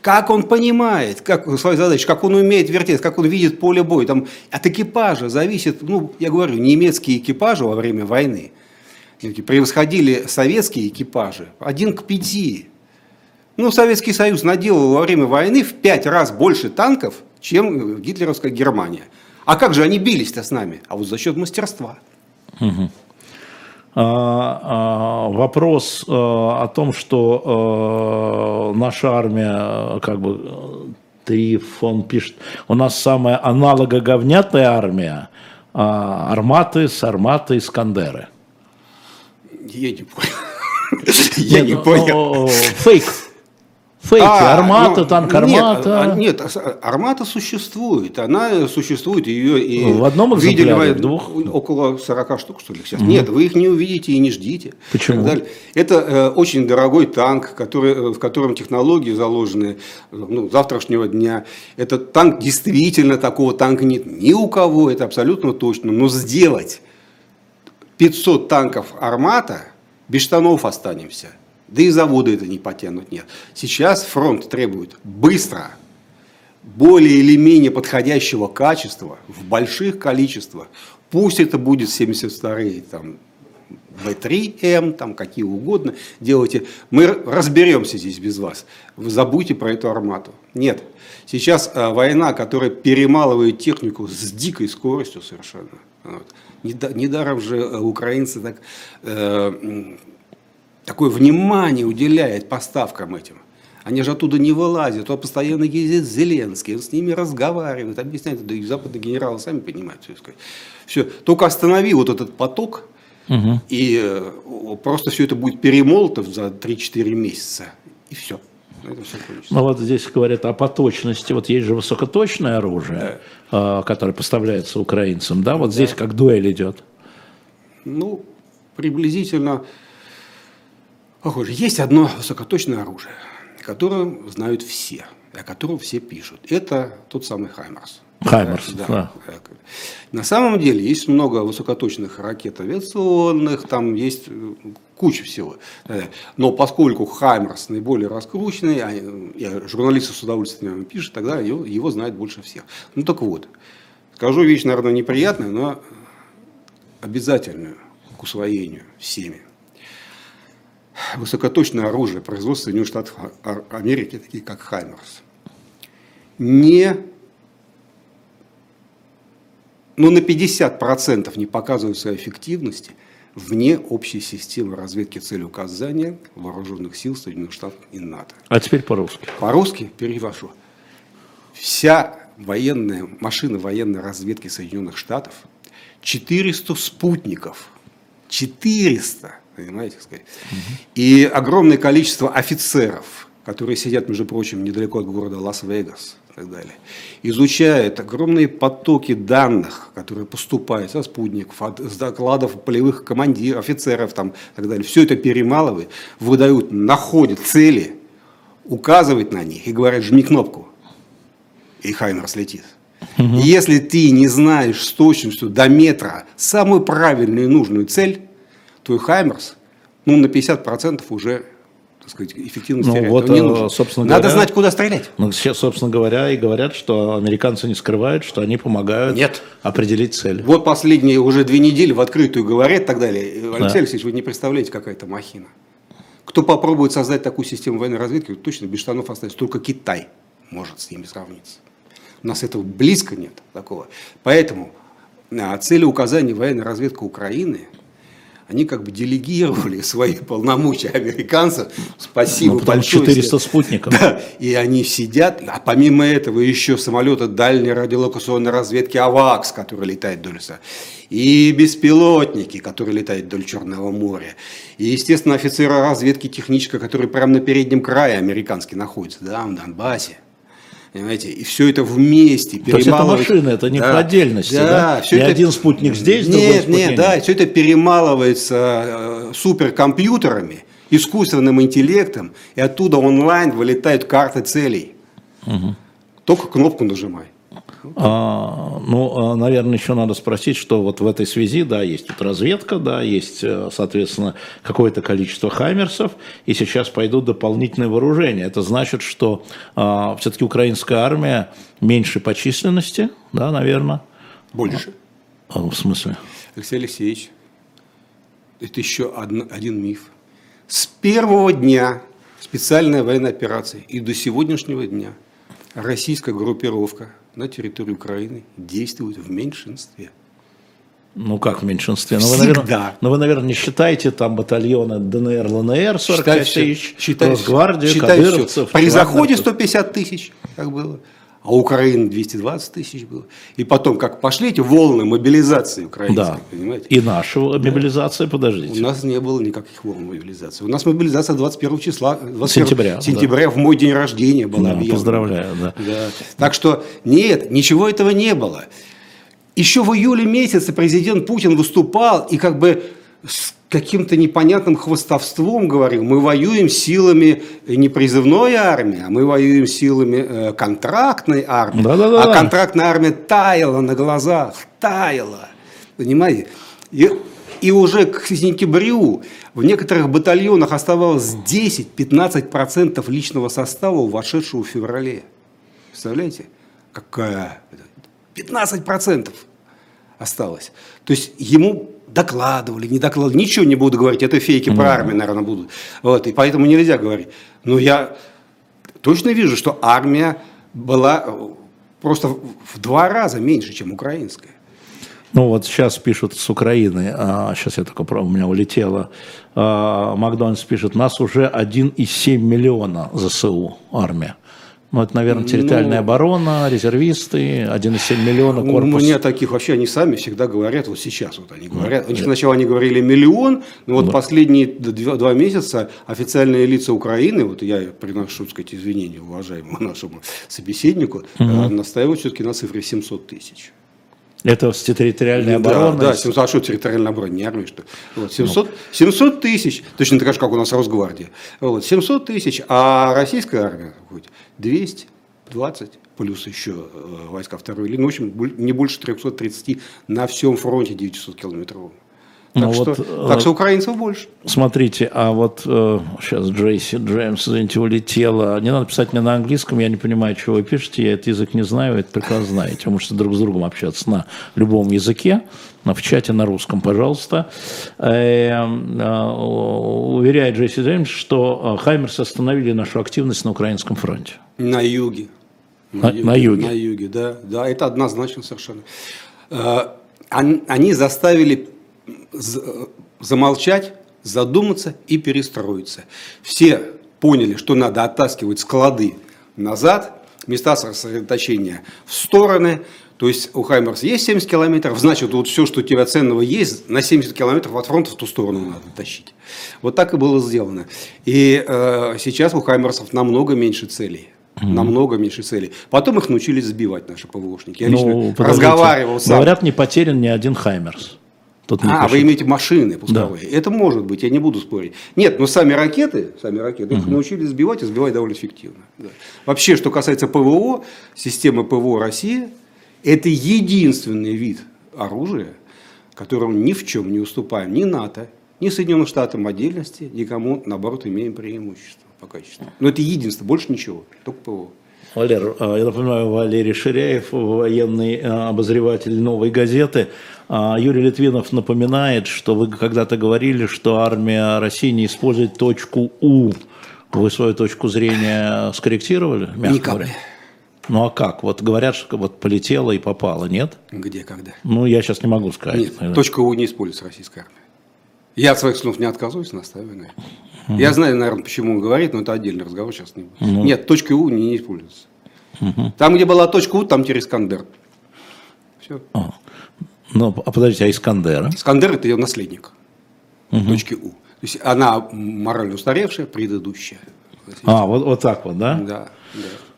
как он понимает, как свою задачу, как он умеет вертеть, как он видит поле боя. Там от экипажа зависит, ну, я говорю, немецкие экипажи во время войны превосходили советские экипажи один к пяти. Ну, Советский Союз наделал во время войны в пять раз больше танков, чем гитлеровская Германия. А как же они бились-то с нами? А вот за счет мастерства. Угу. А, а, вопрос а, о том, что наша армия, как бы, Трифон пишет, у нас самая аналогоговнятая армия, арматы, сарматы, искандеры. Я не понял. Я не понял. Фейк. Фейки, а, армата, ну, танк армата. Нет, нет, армата существует. Она существует, ее и в одном видели двух около 40 штук, что ли, сейчас. Угу. Нет, вы их не увидите и не ждите. Почему? Это э, очень дорогой танк, который, э, в котором технологии заложены ну, завтрашнего дня. Этот танк действительно такого танка нет ни у кого, это абсолютно точно. Но сделать 500 танков армата без штанов останемся. Да и заводы это не потянут, нет. Сейчас фронт требует быстро, более или менее подходящего качества, в больших количествах. Пусть это будет 72-е, там, В3М, там какие угодно, делайте. Мы разберемся здесь без вас. Вы забудьте про эту армату. Нет. Сейчас э, война, которая перемалывает технику с дикой скоростью совершенно. Вот. Недаром же э, украинцы так э, такое внимание уделяет поставкам этим. Они же оттуда не вылазят, он постоянно ездит Зеленский, он с ними разговаривает, объясняет, да и западные генералы сами понимают все. все. Только останови вот этот поток, угу. и э, просто все это будет перемолото за 3-4 месяца, и все. Ну вот здесь говорят о поточности. Вот есть же высокоточное оружие, да. которое поставляется украинцам. Да, вот да. здесь как дуэль идет. Ну, приблизительно Похоже, есть одно высокоточное оружие, которое знают все, о котором все пишут. Это тот самый Хаймарс. Хаймарс, да. да. На самом деле есть много высокоточных ракет авиационных, там есть э, куча всего. Но поскольку Хаймарс наиболее раскрученный, а журналисты с удовольствием пишут, тогда его, его знают больше всех. Ну так вот, скажу вещь, наверное, неприятную, но обязательную к усвоению всеми высокоточное оружие производства Соединенных Штатов Америки, такие как Хаймерс, не, ну, на 50% не показывают своей эффективности вне общей системы разведки цели указания вооруженных сил Соединенных Штатов и НАТО. А теперь по-русски. По-русски перевожу. Вся военная, машина военной разведки Соединенных Штатов, 400 спутников, 400 понимаете, сказать. И огромное количество офицеров, которые сидят, между прочим, недалеко от города Лас-Вегас и так далее, изучают огромные потоки данных, которые поступают со спутников, от, с докладов полевых командиров, офицеров там, и так далее. Все это перемалывают, выдают, находят цели, указывают на них и говорят, жми кнопку. И Хаймер слетит. Угу. Если ты не знаешь с точностью до метра самую правильную и нужную цель, твой Хаймерс, ну, на 50% уже так сказать, эффективность ну, вот, не нужно. Собственно Надо говоря, знать, куда стрелять. Ну, сейчас, собственно говоря, и говорят, что американцы не скрывают, что они помогают Нет. определить цель. Вот последние уже две недели в открытую говорят и так далее. Да. Алексей Алексеевич, вы не представляете, какая это махина. Кто попробует создать такую систему военной разведки, точно без штанов останется. Только Китай может с ними сравниться. У нас этого близко нет такого. Поэтому а, цели указания военной разведки Украины – они как бы делегировали свои полномочия американцам. Спасибо ну, большое. 400 спутников. Да, и они сидят, а помимо этого еще самолеты дальней радиолокационной разведки АВАКС, который летает вдоль леса, и беспилотники, которые летают вдоль Черного моря, и, естественно, офицеры разведки техничка, который прямо на переднем крае американский находится, да, в Донбассе. Понимаете, и все это вместе То есть это машина, это не да, по отдельности, да? да? Все не это... один спутник здесь, нет, другой спутник. Нет, да, все это перемалывается э, суперкомпьютерами, искусственным интеллектом, и оттуда онлайн вылетают карты целей. Угу. Только кнопку нажимай. А, ну, а, наверное, еще надо спросить, что вот в этой связи, да, есть тут разведка, да, есть, э, соответственно, какое-то количество хаймерсов, и сейчас пойдут дополнительные вооружения. Это значит, что а, все-таки украинская армия меньше по численности, да, наверное. Больше. А, в смысле? Алексей Алексеевич, это еще один, один миф. С первого дня специальной военной операции и до сегодняшнего дня российская группировка на территории Украины действуют в меньшинстве. Ну как в меньшинстве? Ну вы, наверное, ну, вы, наверное, не считаете там батальоны ДНР, ЛНР 45 считай тысяч, считай Росгвардию, считай кадыровцев. При заходе 150 тысяч, как было а Украины 220 тысяч было. И потом, как пошли эти волны мобилизации украинской, да. понимаете? И наша мобилизация, подождите. У нас не было никаких волн мобилизации. У нас мобилизация 21 числа, 21 сентября, сентября да. в мой день рождения была. Да, поздравляю, да. да. Так что нет, ничего этого не было. Еще в июле месяце президент Путин выступал и как бы каким-то непонятным хвостовством говорил, мы воюем силами не призывной армии, а мы воюем силами э, контрактной армии. Да -да -да. А контрактная армия таяла на глазах, таяла. Понимаете? И, и уже к сентябрю в некоторых батальонах оставалось 10-15% личного состава, вошедшего в феврале. Представляете? Какая? 15% осталось. То есть ему докладывали, не докладывали, ничего не буду говорить, это фейки про армию, наверное, будут. Вот, и поэтому нельзя говорить. Но я точно вижу, что армия была э, просто в два раза меньше, чем украинская. Ну вот сейчас пишут с Украины, а, сейчас я только, у меня улетело, а, Макдональдс пишет, нас уже 1,7 миллиона ЗСУ армия. Ну, это, наверное, территориальная ну, оборона, резервисты, 1,7 миллиона, корпус. У меня таких вообще, они сами всегда говорят, вот сейчас вот они говорят. У них сначала они говорили миллион, но вот да. последние два, два месяца официальные лица Украины, вот я приношу, так сказать, извинения уважаемому нашему собеседнику, угу. настаивают все-таки на цифре 700 тысяч. Это с территориальной обороны? Да, да 700, а что территориальная оборона, не армия, что вот, 700, ну. 700 тысяч, точно так же, как у нас Росгвардия, вот, 700 тысяч, а российская армия хоть 220, плюс еще э, войска второй линии, в общем, не больше 330 на всем фронте 900 Так, ну, что, вот, так что украинцев больше. Смотрите, а вот э, сейчас Джейси Джеймс, извините, улетела. Не надо писать мне на английском, я не понимаю, что вы пишете, я этот язык не знаю, вы это прекрасно знаете. Вы можете друг с другом общаться на любом языке, в чате на русском, пожалуйста. Э, э, уверяет Джейси Джеймс, что э, Хаймерсы остановили нашу активность на украинском фронте. На юге. На, на, юге, на юге. На юге, да. Да, это однозначно совершенно. Э, они заставили замолчать, задуматься и перестроиться. Все поняли, что надо оттаскивать склады назад, места сосредоточения в стороны. То есть у Хаймерса есть 70 километров, значит, вот все, что у тебя ценного есть, на 70 километров от фронта в ту сторону надо тащить. Вот так и было сделано. И э, сейчас у Хаймерсов намного меньше целей. Mm-hmm. Намного меньше целей. Потом их научились сбивать наши ПВОшники. Я ну, разговаривал сам. Говорят, не потерян ни один Хаймерс. Тут а, вы имеете машины пусковые. Да. Это может быть, я не буду спорить. Нет, но сами ракеты, сами ракеты угу. их научились сбивать и сбивать довольно эффективно. Да. Вообще, что касается ПВО, система ПВО России – это единственный вид оружия, которому ни в чем не уступаем ни НАТО, ни Соединенным Штатам отдельности, никому, наоборот, имеем преимущество по качеству. Но это единственное, больше ничего, только ПВО. Валер, а, я напоминаю, Валерий Ширяев, военный а, обозреватель «Новой газеты». А, Юрий Литвинов напоминает, что вы когда-то говорили, что армия России не использует точку У. Вы свою точку зрения скорректировали, мягко Никак. говоря? Ну а как? Вот говорят, что вот полетела и попала, нет? Где, когда? Ну, я сейчас не могу сказать. Нет, точка У не используется российская армия. Я от своих слов не отказываюсь, настаиваю на этом. Угу. Я знаю, наверное, почему он говорит, но это отдельный разговор сейчас не будет. Угу. Нет, точка У не, не используется. Угу. Там, где была точка У, там Терескандер. Все. А. Ну, а подождите, а Искандера? Искандер – это ее наследник. Угу. Точки У. То есть она морально устаревшая, предыдущая. А, вот, вот так вот, да? Да.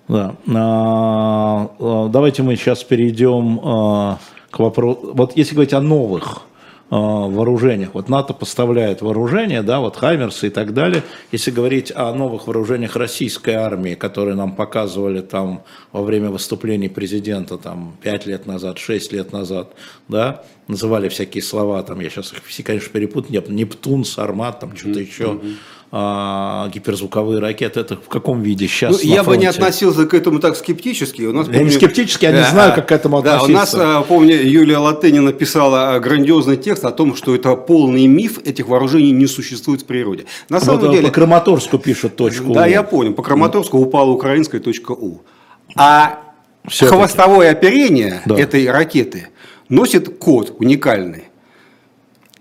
да. да. А, а, давайте мы сейчас перейдем а, к вопросу. Вот если говорить о новых вооружениях. Вот НАТО поставляет вооружение, да, вот Хаймерсы и так далее. Если говорить о новых вооружениях российской армии, которые нам показывали там во время выступлений президента там 5 лет назад, 6 лет назад, да, называли всякие слова, там, я сейчас их все, конечно, перепутаю, Нептун, Сармат, там, что-то еще. А, гиперзвуковые ракеты, это в каком виде сейчас? Ну, я фронте? бы не относился к этому так скептически. У нас, я помню, не скептически, я не знаю, как к этому относиться. Да, у нас, а, помню, Юлия Латынина написала грандиозный текст о том, что это полный миф, этих вооружений не существует в природе. На самом вот деле... По Краматорску пишут точку Да, я понял, по Краматорску упала украинская точка У. А хвостовое оперение да. этой ракеты носит код уникальный.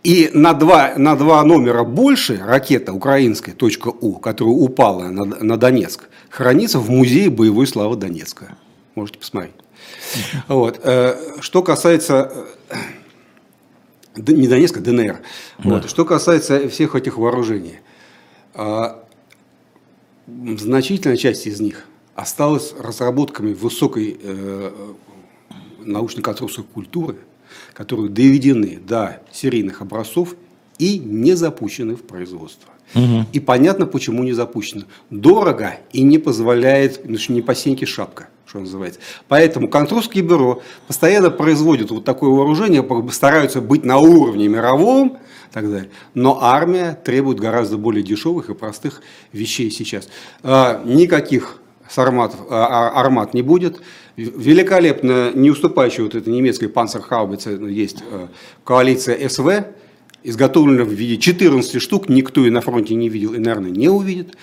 И на два, на два номера больше ракета украинская .У, которая упала на, на Донецк, хранится в музее боевой славы Донецка. Можете посмотреть. Вот. Э, что касается э, не Донецка, ДНР. Да. Вот. Что касается всех этих вооружений, а, значительная часть из них осталась разработками высокой э, научно-конструкторской культуры – которые доведены до серийных образцов и не запущены в производство. Угу. И понятно, почему не запущено. Дорого и не позволяет, ну, не по сеньке шапка, что называется. Поэтому конструкторские бюро постоянно производят вот такое вооружение, стараются быть на уровне мировом, так далее. Но армия требует гораздо более дешевых и простых вещей сейчас. А, никаких сарматов, а, а, армат не будет великолепно не уступающая вот этой немецкой панцерхаубице есть э, коалиция СВ, изготовлена в виде 14 штук, никто и на фронте не видел и, наверное, не увидит.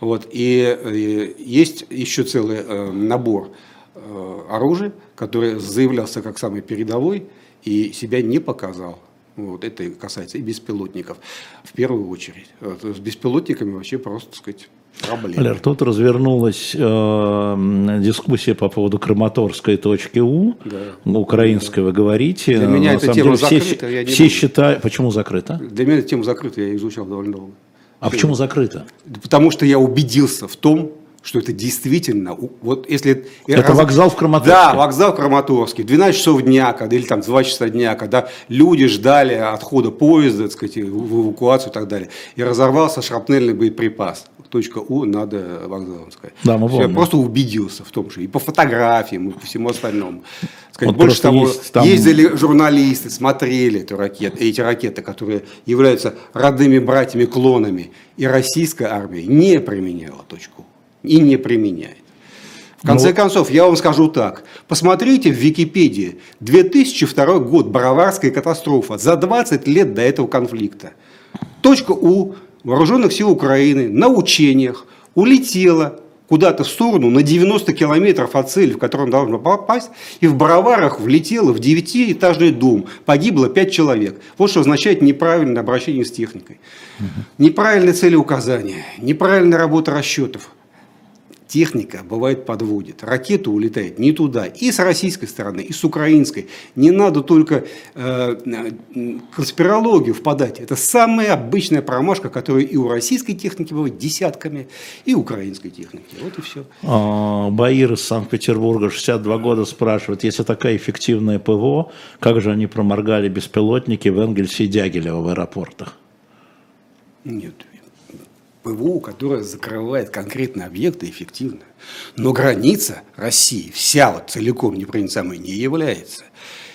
Вот. И, и э, есть еще целый э, набор э, оружия, который заявлялся как самый передовой и себя не показал. Вот, это касается и беспилотников в первую очередь. Вот, с беспилотниками вообще просто, так сказать, проблемы. Валер, тут развернулась э, дискуссия по поводу Краматорской точки У, да. украинской вы говорите. Для меня эта тема деле, закрыта. Все, все считают... Почему закрыта? Для меня эта тема закрыта, я изучал довольно долго. А Все. почему закрыта? Потому что я убедился в том, что это действительно, вот если... Это раз... вокзал в Краматорске? Да, вокзал в Краматорске. 12 часов дня, когда, или там 2 часа дня, когда люди ждали отхода поезда, так сказать, в эвакуацию и так далее. И разорвался шрапнельный боеприпас точка У надо вокзалом сказать. Да, мы Я просто убедился в том, что и по фотографиям, и по всему остальному. Сказать, вот больше того, есть, там... ездили журналисты, смотрели эту ракету, эти ракеты, которые являются родными братьями-клонами, и российская армия не применяла точку и не применяет. В конце ну, концов, я вам скажу так. Посмотрите в Википедии 2002 год, Бороварская катастрофа, за 20 лет до этого конфликта. Точка У вооруженных сил Украины на учениях улетела куда-то в сторону на 90 километров от цели, в которую она должна попасть, и в Броварах влетела в девятиэтажный дом. Погибло пять человек. Вот что означает неправильное обращение с техникой. Неправильное целеуказание, неправильная работа расчетов – техника бывает подводит. Ракета улетает не туда. И с российской стороны, и с украинской. Не надо только э, конспирологию впадать. Это самая обычная промашка, которая и у российской техники бывает десятками, и украинской техники. Вот и все. А, Баир из Санкт-Петербурга, 62 года, спрашивает, если такая эффективная ПВО, как же они проморгали беспилотники в Энгельсе и Дягилево в аэропортах? Нет, ПВО, которая закрывает конкретные объекты эффективно. Но граница России вся вот целиком непроницаемой не является.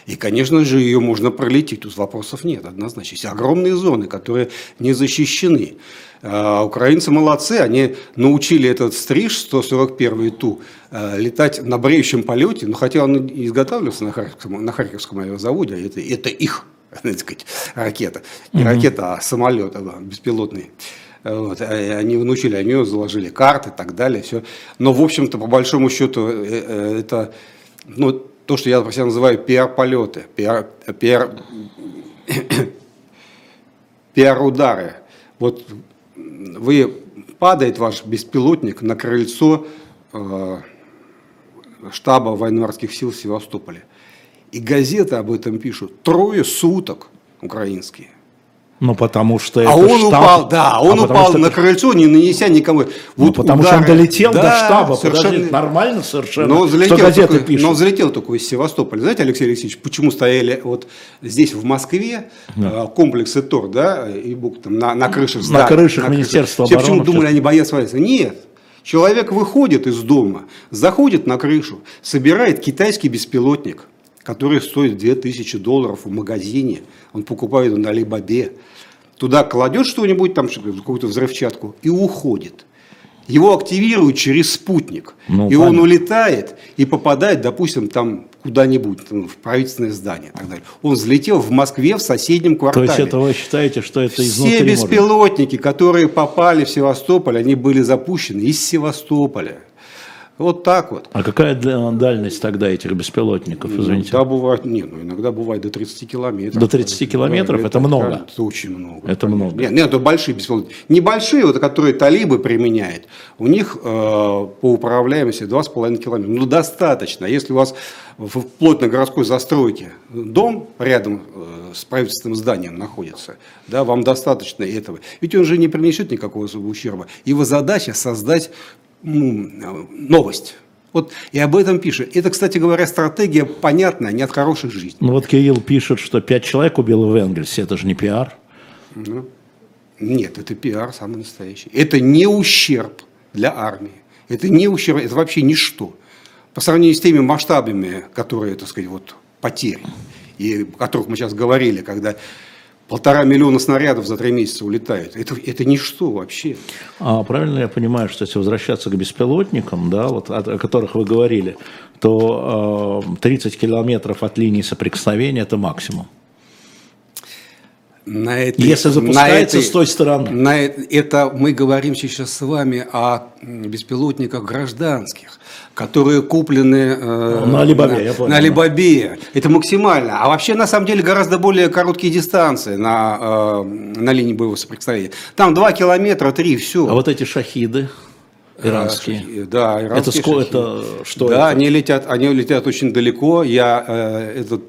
И, конечно же, ее можно пролететь, тут вопросов нет, однозначно. Есть огромные зоны, которые не защищены. А украинцы молодцы, они научили этот стриж 141 ту а, летать на бреющем полете, но хотя он изготавливался на Харьковском, на Харьковском авиазаводе, а это, это их так сказать, ракета. Не ракета, а самолет беспилотный. Вот, а они научили, они заложили карты и так далее. Все. Но, в общем-то, по большому счету, э, э, это ну, то, что я про себя называю пиар-полеты. Пиар, пиар, пиар-удары. Вот вы падает ваш беспилотник на крыльцо э, штаба военно-морских сил в Севастополе. И газеты об этом пишут. Трое суток украинские. Ну, потому что а это он штаб... упал, да, а он упал что на крыльцо, не нанеся никому. Ну, потому удары. что он долетел да, до штаба. Совершенно... Подожди, нормально совершенно, но залетел что газеты такой, пишут. Но он залетел такой из Севастополя. Знаете, Алексей Алексеевич, почему стояли вот здесь, в Москве, да. комплексы ТОР, да, и бук, там, на, на крышах зданий. На крышах на Министерства крышах. обороны. Почему думали, они боятся свалиться? Нет. Человек выходит из дома, заходит на крышу, собирает китайский беспилотник, который стоит 2000 долларов в магазине. Он покупает на Алибабе туда кладет что-нибудь, там какую-то взрывчатку и уходит. Его активируют через спутник. Ну, и понятно. он улетает и попадает, допустим, там куда-нибудь, в правительственное здание и так далее. Он взлетел в Москве в соседнем квартале. То есть это вы считаете, что это изнутри Все беспилотники, может? которые попали в Севастополь, они были запущены из Севастополя. Вот так вот. А какая дальность тогда этих беспилотников, извините? Иногда бывает, нет, ну иногда бывает до 30 километров. До 30 километров это, это много? Это очень много. Это много. Нет, нет, это большие беспилотники. Небольшие, вот, которые талибы применяют, у них э, по управляемости 2,5 километра. Ну достаточно. Если у вас в плотно городской застройке дом рядом э, с правительственным зданием находится, да, вам достаточно этого. Ведь он же не принесет никакого ущерба. Его задача создать ну, новость. Вот и об этом пишет. Это, кстати говоря, стратегия понятная, не от хорошей жизни. Ну вот Кирилл пишет, что пять человек убило в Энгельсе. Это же не пиар. Ну, нет, это пиар самый настоящий. Это не ущерб для армии. Это не ущерб, это вообще ничто. По сравнению с теми масштабами, которые, так сказать, вот потери, и о которых мы сейчас говорили, когда Полтора миллиона снарядов за три месяца улетают. Это, это ничто вообще. А правильно я понимаю, что если возвращаться к беспилотникам, да, вот, о, о которых вы говорили, то э, 30 километров от линии соприкосновения – это максимум? На этой, Если запускается на этой, с той стороны. На это мы говорим сейчас с вами о беспилотниках гражданских, которые куплены э, на Алибабе, на, я понял. На Алибабе. Это максимально. А вообще, на самом деле, гораздо более короткие дистанции на, э, на линии боевого соприкосновения. Там 2 километра, 3, все. А вот эти шахиды? Иранские. Шахи, да, иранские. Это, сколько, это что? Да, это? они летят, они летят очень далеко. Я э, этот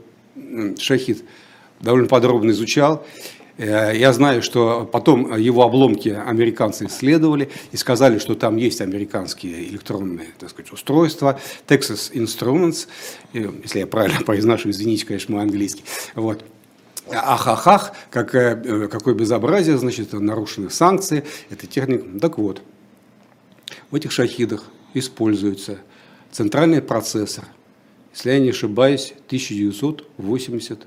шахид довольно подробно изучал. Э, я знаю, что потом его обломки американцы исследовали и сказали, что там есть американские электронные так сказать, устройства, Texas Instruments, э, если я правильно произношу, извините, конечно, мой английский. Вот. Ахахах, какое, э, какое безобразие, значит, нарушены санкции, это техника. Так вот, в этих шахидах используется центральный процессор, если я не ошибаюсь, 1980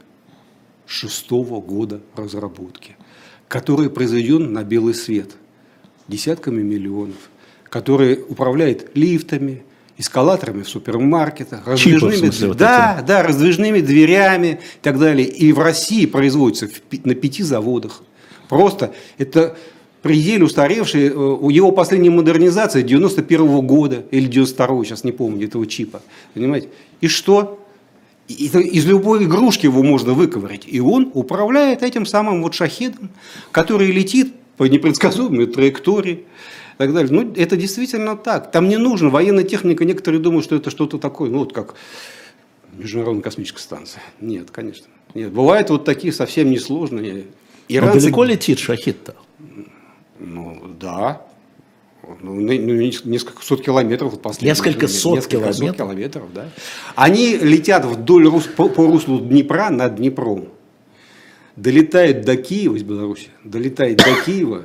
шестого года разработки, который произведен на белый свет десятками миллионов, который управляет лифтами, эскалаторами в супермаркетах, раздвижными, Чипы, вот да, эти. да, раздвижными дверями и так далее. И в России производится на пяти заводах. Просто это пределе устаревший, э, его последняя модернизация 91 -го года или 92 сейчас не помню, этого чипа. Понимаете? И что? Из любой игрушки его можно выковырять. И он управляет этим самым вот шахедом, который летит по непредсказуемой траектории. И так далее. Ну, это действительно так. Там не нужно военная техника. Некоторые думают, что это что-то такое, ну, вот как Международная космическая станция. Нет, конечно. Нет. Бывают вот такие совсем несложные. Иранцы... Но далеко летит шахид-то? Ну, да. Ну, ну, несколько сот километров. Несколько сот несколько километров? Сот километров, да. Они летят вдоль по, по руслу Днепра над Днепром. Долетают до Киева из Беларуси, долетает до Киева,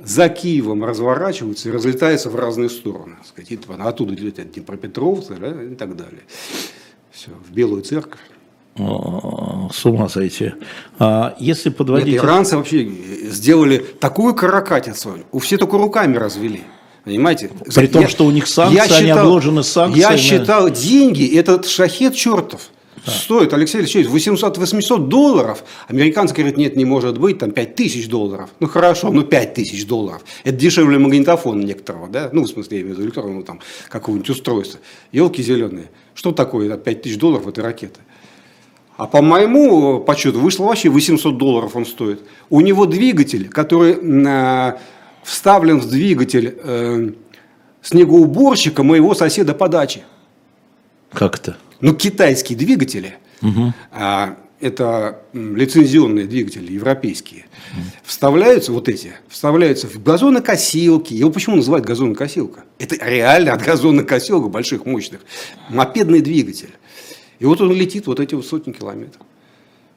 за Киевом разворачиваются и разлетаются в разные стороны. Сказать, оттуда летят Днепропетровцы да, и так далее. Все, в Белую церковь с ума сойти. А если подводить... Нет, иранцы вообще сделали такую каракатицу, у все только руками развели. Понимаете? При том, что у них санкции, я считал, они обложены санкциями. Я считал деньги, этот шахет чертов да. стоит, Алексей Алексеевич, 800-800 долларов. Американцы говорят, нет, не может быть, там 5 тысяч долларов. Ну хорошо, ну 5 тысяч долларов. Это дешевле магнитофона некоторого, да? Ну, в смысле, я имею в виду электронного там какого-нибудь устройства. Елки зеленые. Что такое 5 тысяч долларов этой ракеты? А по моему подсчету вышло вообще 800 долларов он стоит. У него двигатель, который э, вставлен в двигатель э, снегоуборщика моего соседа по даче. Как это? Ну, китайские двигатели. Угу. Это лицензионные двигатели европейские, вставляются вот эти, вставляются в газонокосилки. Его почему называют газонокосилка? Это реально от газонокосилок больших, мощных. Мопедный двигатель. И вот он летит вот эти вот сотни километров.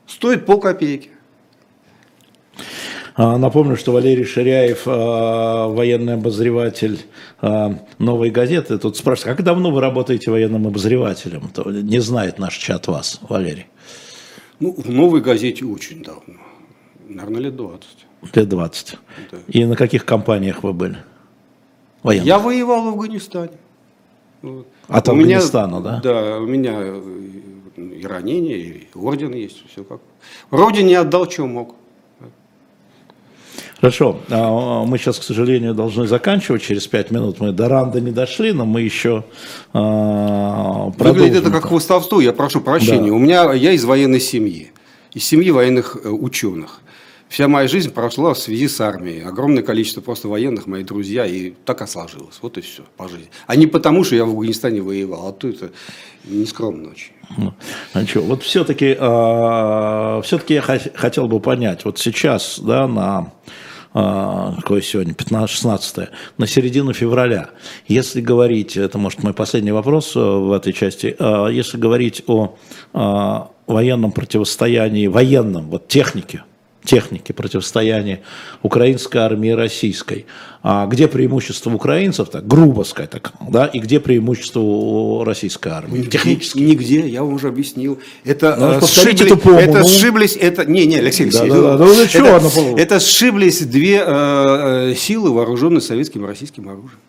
Стоит полкопейки. А, напомню, что Валерий Ширяев, а, военный обозреватель а, «Новой газеты», тут спрашивает, как давно вы работаете военным обозревателем? Не знает наш чат вас, Валерий. Ну, в новой газете очень давно. Наверное, лет 20. Лет 20. Да. И на каких компаниях вы были? Военных? Я воевал в Афганистане. Вот. От у Афганистана, меня, да? Да, у меня и ранения, и орден есть, все как. Родине отдал, что мог. Хорошо, а, мы сейчас, к сожалению, должны заканчивать через пять минут. Мы до Ранда не дошли, но мы еще продолжим. А, Выглядит это как хвостовство, я прошу прощения. Да. У меня, я из военной семьи, из семьи военных э, ученых. Вся моя жизнь прошла в связи с армией. Огромное количество просто военных, мои друзья, и так и сложилось. Вот и все по жизни. А не потому, что я в Афганистане воевал, а то это нескромно очень. Ну, а что, вот все-таки, э, а, все-таки я хотел бы понять, вот сейчас, да, на а, какое сегодня, 15-16, на середину февраля. Если говорить, это может мой последний вопрос э, в этой части, а, если говорить о военном противостоянии, военном, вот технике, техники противостояния украинской армии и российской. А где преимущество украинцев, так, грубо сказать, так, да, и где преимущество российской армии? Технически. Нигде, я вам уже объяснил. Это, ну, э, сшибли, тупому, это ну... сшиблись, это, не, не, Алексей Алексеевич, да, да, да, ну, что, это, это сшиблись две э, э, силы, вооруженные советским и российским оружием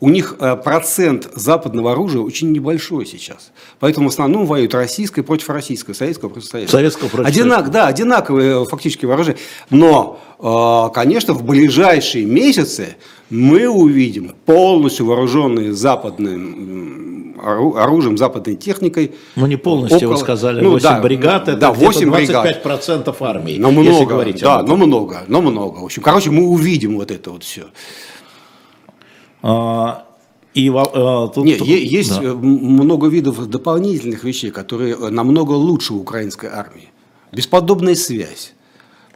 у них э, процент западного оружия очень небольшой сейчас. Поэтому в основном воюют российское против российского, советского против советского. Советского против Одинак. Да, одинаковые э, фактически вооружения. Но, э, конечно, в ближайшие месяцы мы увидим полностью вооруженные западным оружием, западной техникой. Ну, не полностью, около, вы сказали, ну, 8 да, бригад, это да, 8 25% армии, но много, если говорить Да, но много, но много. В общем, короче, мы увидим вот это вот все. А, и, а, тут, Нет, тут, есть да. Э, много видов дополнительных вещей, которые намного лучше украинской армии. Бесподобная связь.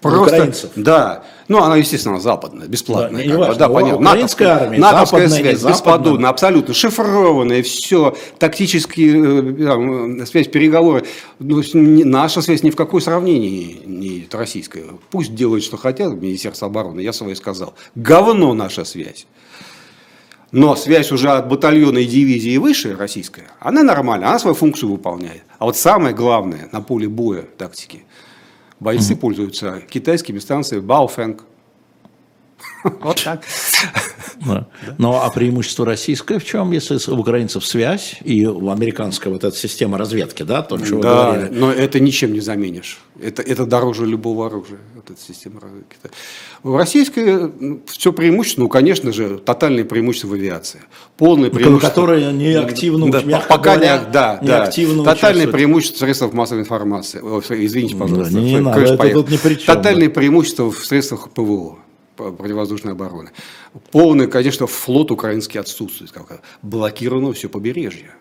Просто, украинцев. Да. Ну, она, естественно, западная, бесплатная. Да, не важно. Да, понятно. Украинская натовская, армия, натовская связь, бесподобная, абсолютно шифрованная, все, тактические э, связь, переговоры. Ну, наша связь ни в какое сравнение не российская. Пусть делают, что хотят, Министерство обороны, я свое сказал. Говно наша связь. Но связь уже от батальона и дивизии выше, российская, она нормальная, она свою функцию выполняет. А вот самое главное на поле боя тактики, бойцы mm-hmm. пользуются китайскими станциями Баофэнг, Вот так. Ну, а преимущество российское в чем, если у украинцев связь и у американской вот эта система разведки, да, то, что да, говорили. но это ничем не заменишь. Это, это дороже любого оружия, вот эта система разведки. В российской ну, все преимущество, ну, конечно же, тотальное преимущество в авиации. Полное ну, преимущество. Которое не активно, да, пока говоря, не, да, не да. Тотальное преимущество в средствах массовой информации. Извините, пожалуйста. Да, не, не надо, это тут ни при чем. Тотальное преимущество в средствах ПВО противовоздушной обороны. Полный, конечно, флот украинский отсутствует. Блокировано все побережье.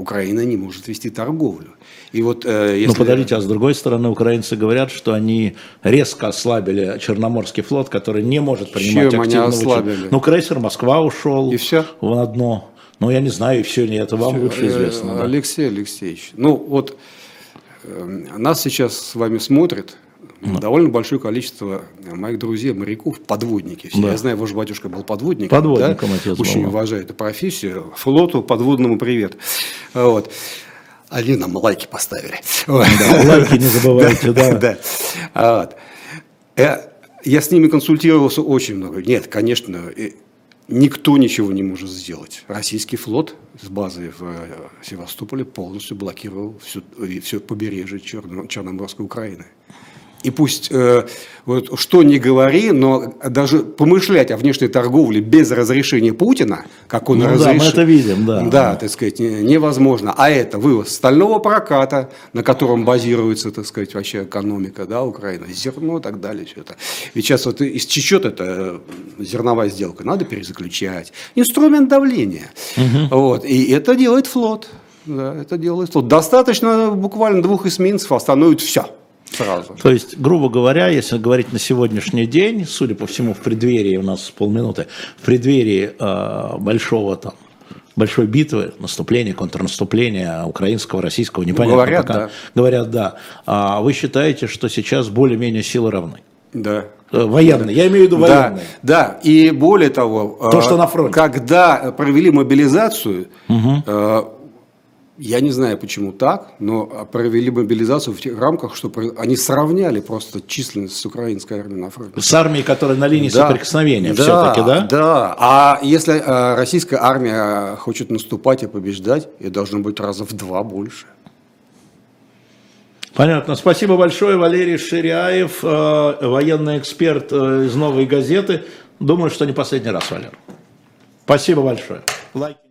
Украина не может вести торговлю. И вот, э, если... Но подождите, а с другой стороны, украинцы говорят, что они резко ослабили Черноморский флот, который не может принимать Чем активного... они ослабили? Ну, крейсер Москва ушел. И все? В одно. Ну, я не знаю, и все, не это вам все. лучше известно. Да. Алексей Алексеевич, ну вот э, нас сейчас с вами смотрят ну. довольно большое количество моих друзей, моряков, подводники. Да. Я знаю, ваш батюшка был подводником. Подводником да? отец Очень был. уважаю эту профессию. Флоту подводному привет. Вот. Они нам лайки поставили. Да, лайки не забывайте, да. да. Вот. Я, я с ними консультировался очень много. Нет, конечно, никто ничего не может сделать. Российский флот с базой в э, Севастополе полностью блокировал все, все побережье Черно, Черноморской Украины. И пусть э, вот, что не говори, но даже помышлять о внешней торговле без разрешения Путина, как он Ну да, разрешил, мы это видим, да. да, так сказать, не- невозможно. А это вывоз стального проката, на котором базируется, так сказать, вообще экономика, да, Украины, зерно и так далее, все это. Ведь сейчас вот истечет эта э, зерновая сделка, надо перезаключать. Инструмент давления. Вот, и это делает флот. Да, это делает флот. Достаточно буквально двух эсминцев остановит все сразу. То есть, грубо говоря, если говорить на сегодняшний день, судя по всему, в преддверии, у нас полминуты, в преддверии э, большого там, большой битвы, наступления, контрнаступления украинского, российского, непонятно говорят, пока. да. Говорят, да. А вы считаете, что сейчас более-менее силы равны? Да. Э, Военные, я имею в виду Да, военные. да, и более того, То, э, что на фронте. когда провели мобилизацию, э, я не знаю, почему так, но провели мобилизацию в тех рамках, что они сравняли просто численность с украинской армией на фронте. С армией, которая на линии Да. соприкосновения Да, все-таки, да? Да. А если э, российская армия хочет наступать и побеждать, ей должно быть раза в два больше. Понятно. Спасибо большое, Валерий Ширяев, э, военный эксперт э, из «Новой газеты». Думаю, что не последний раз, Валер. Спасибо большое. Лайки.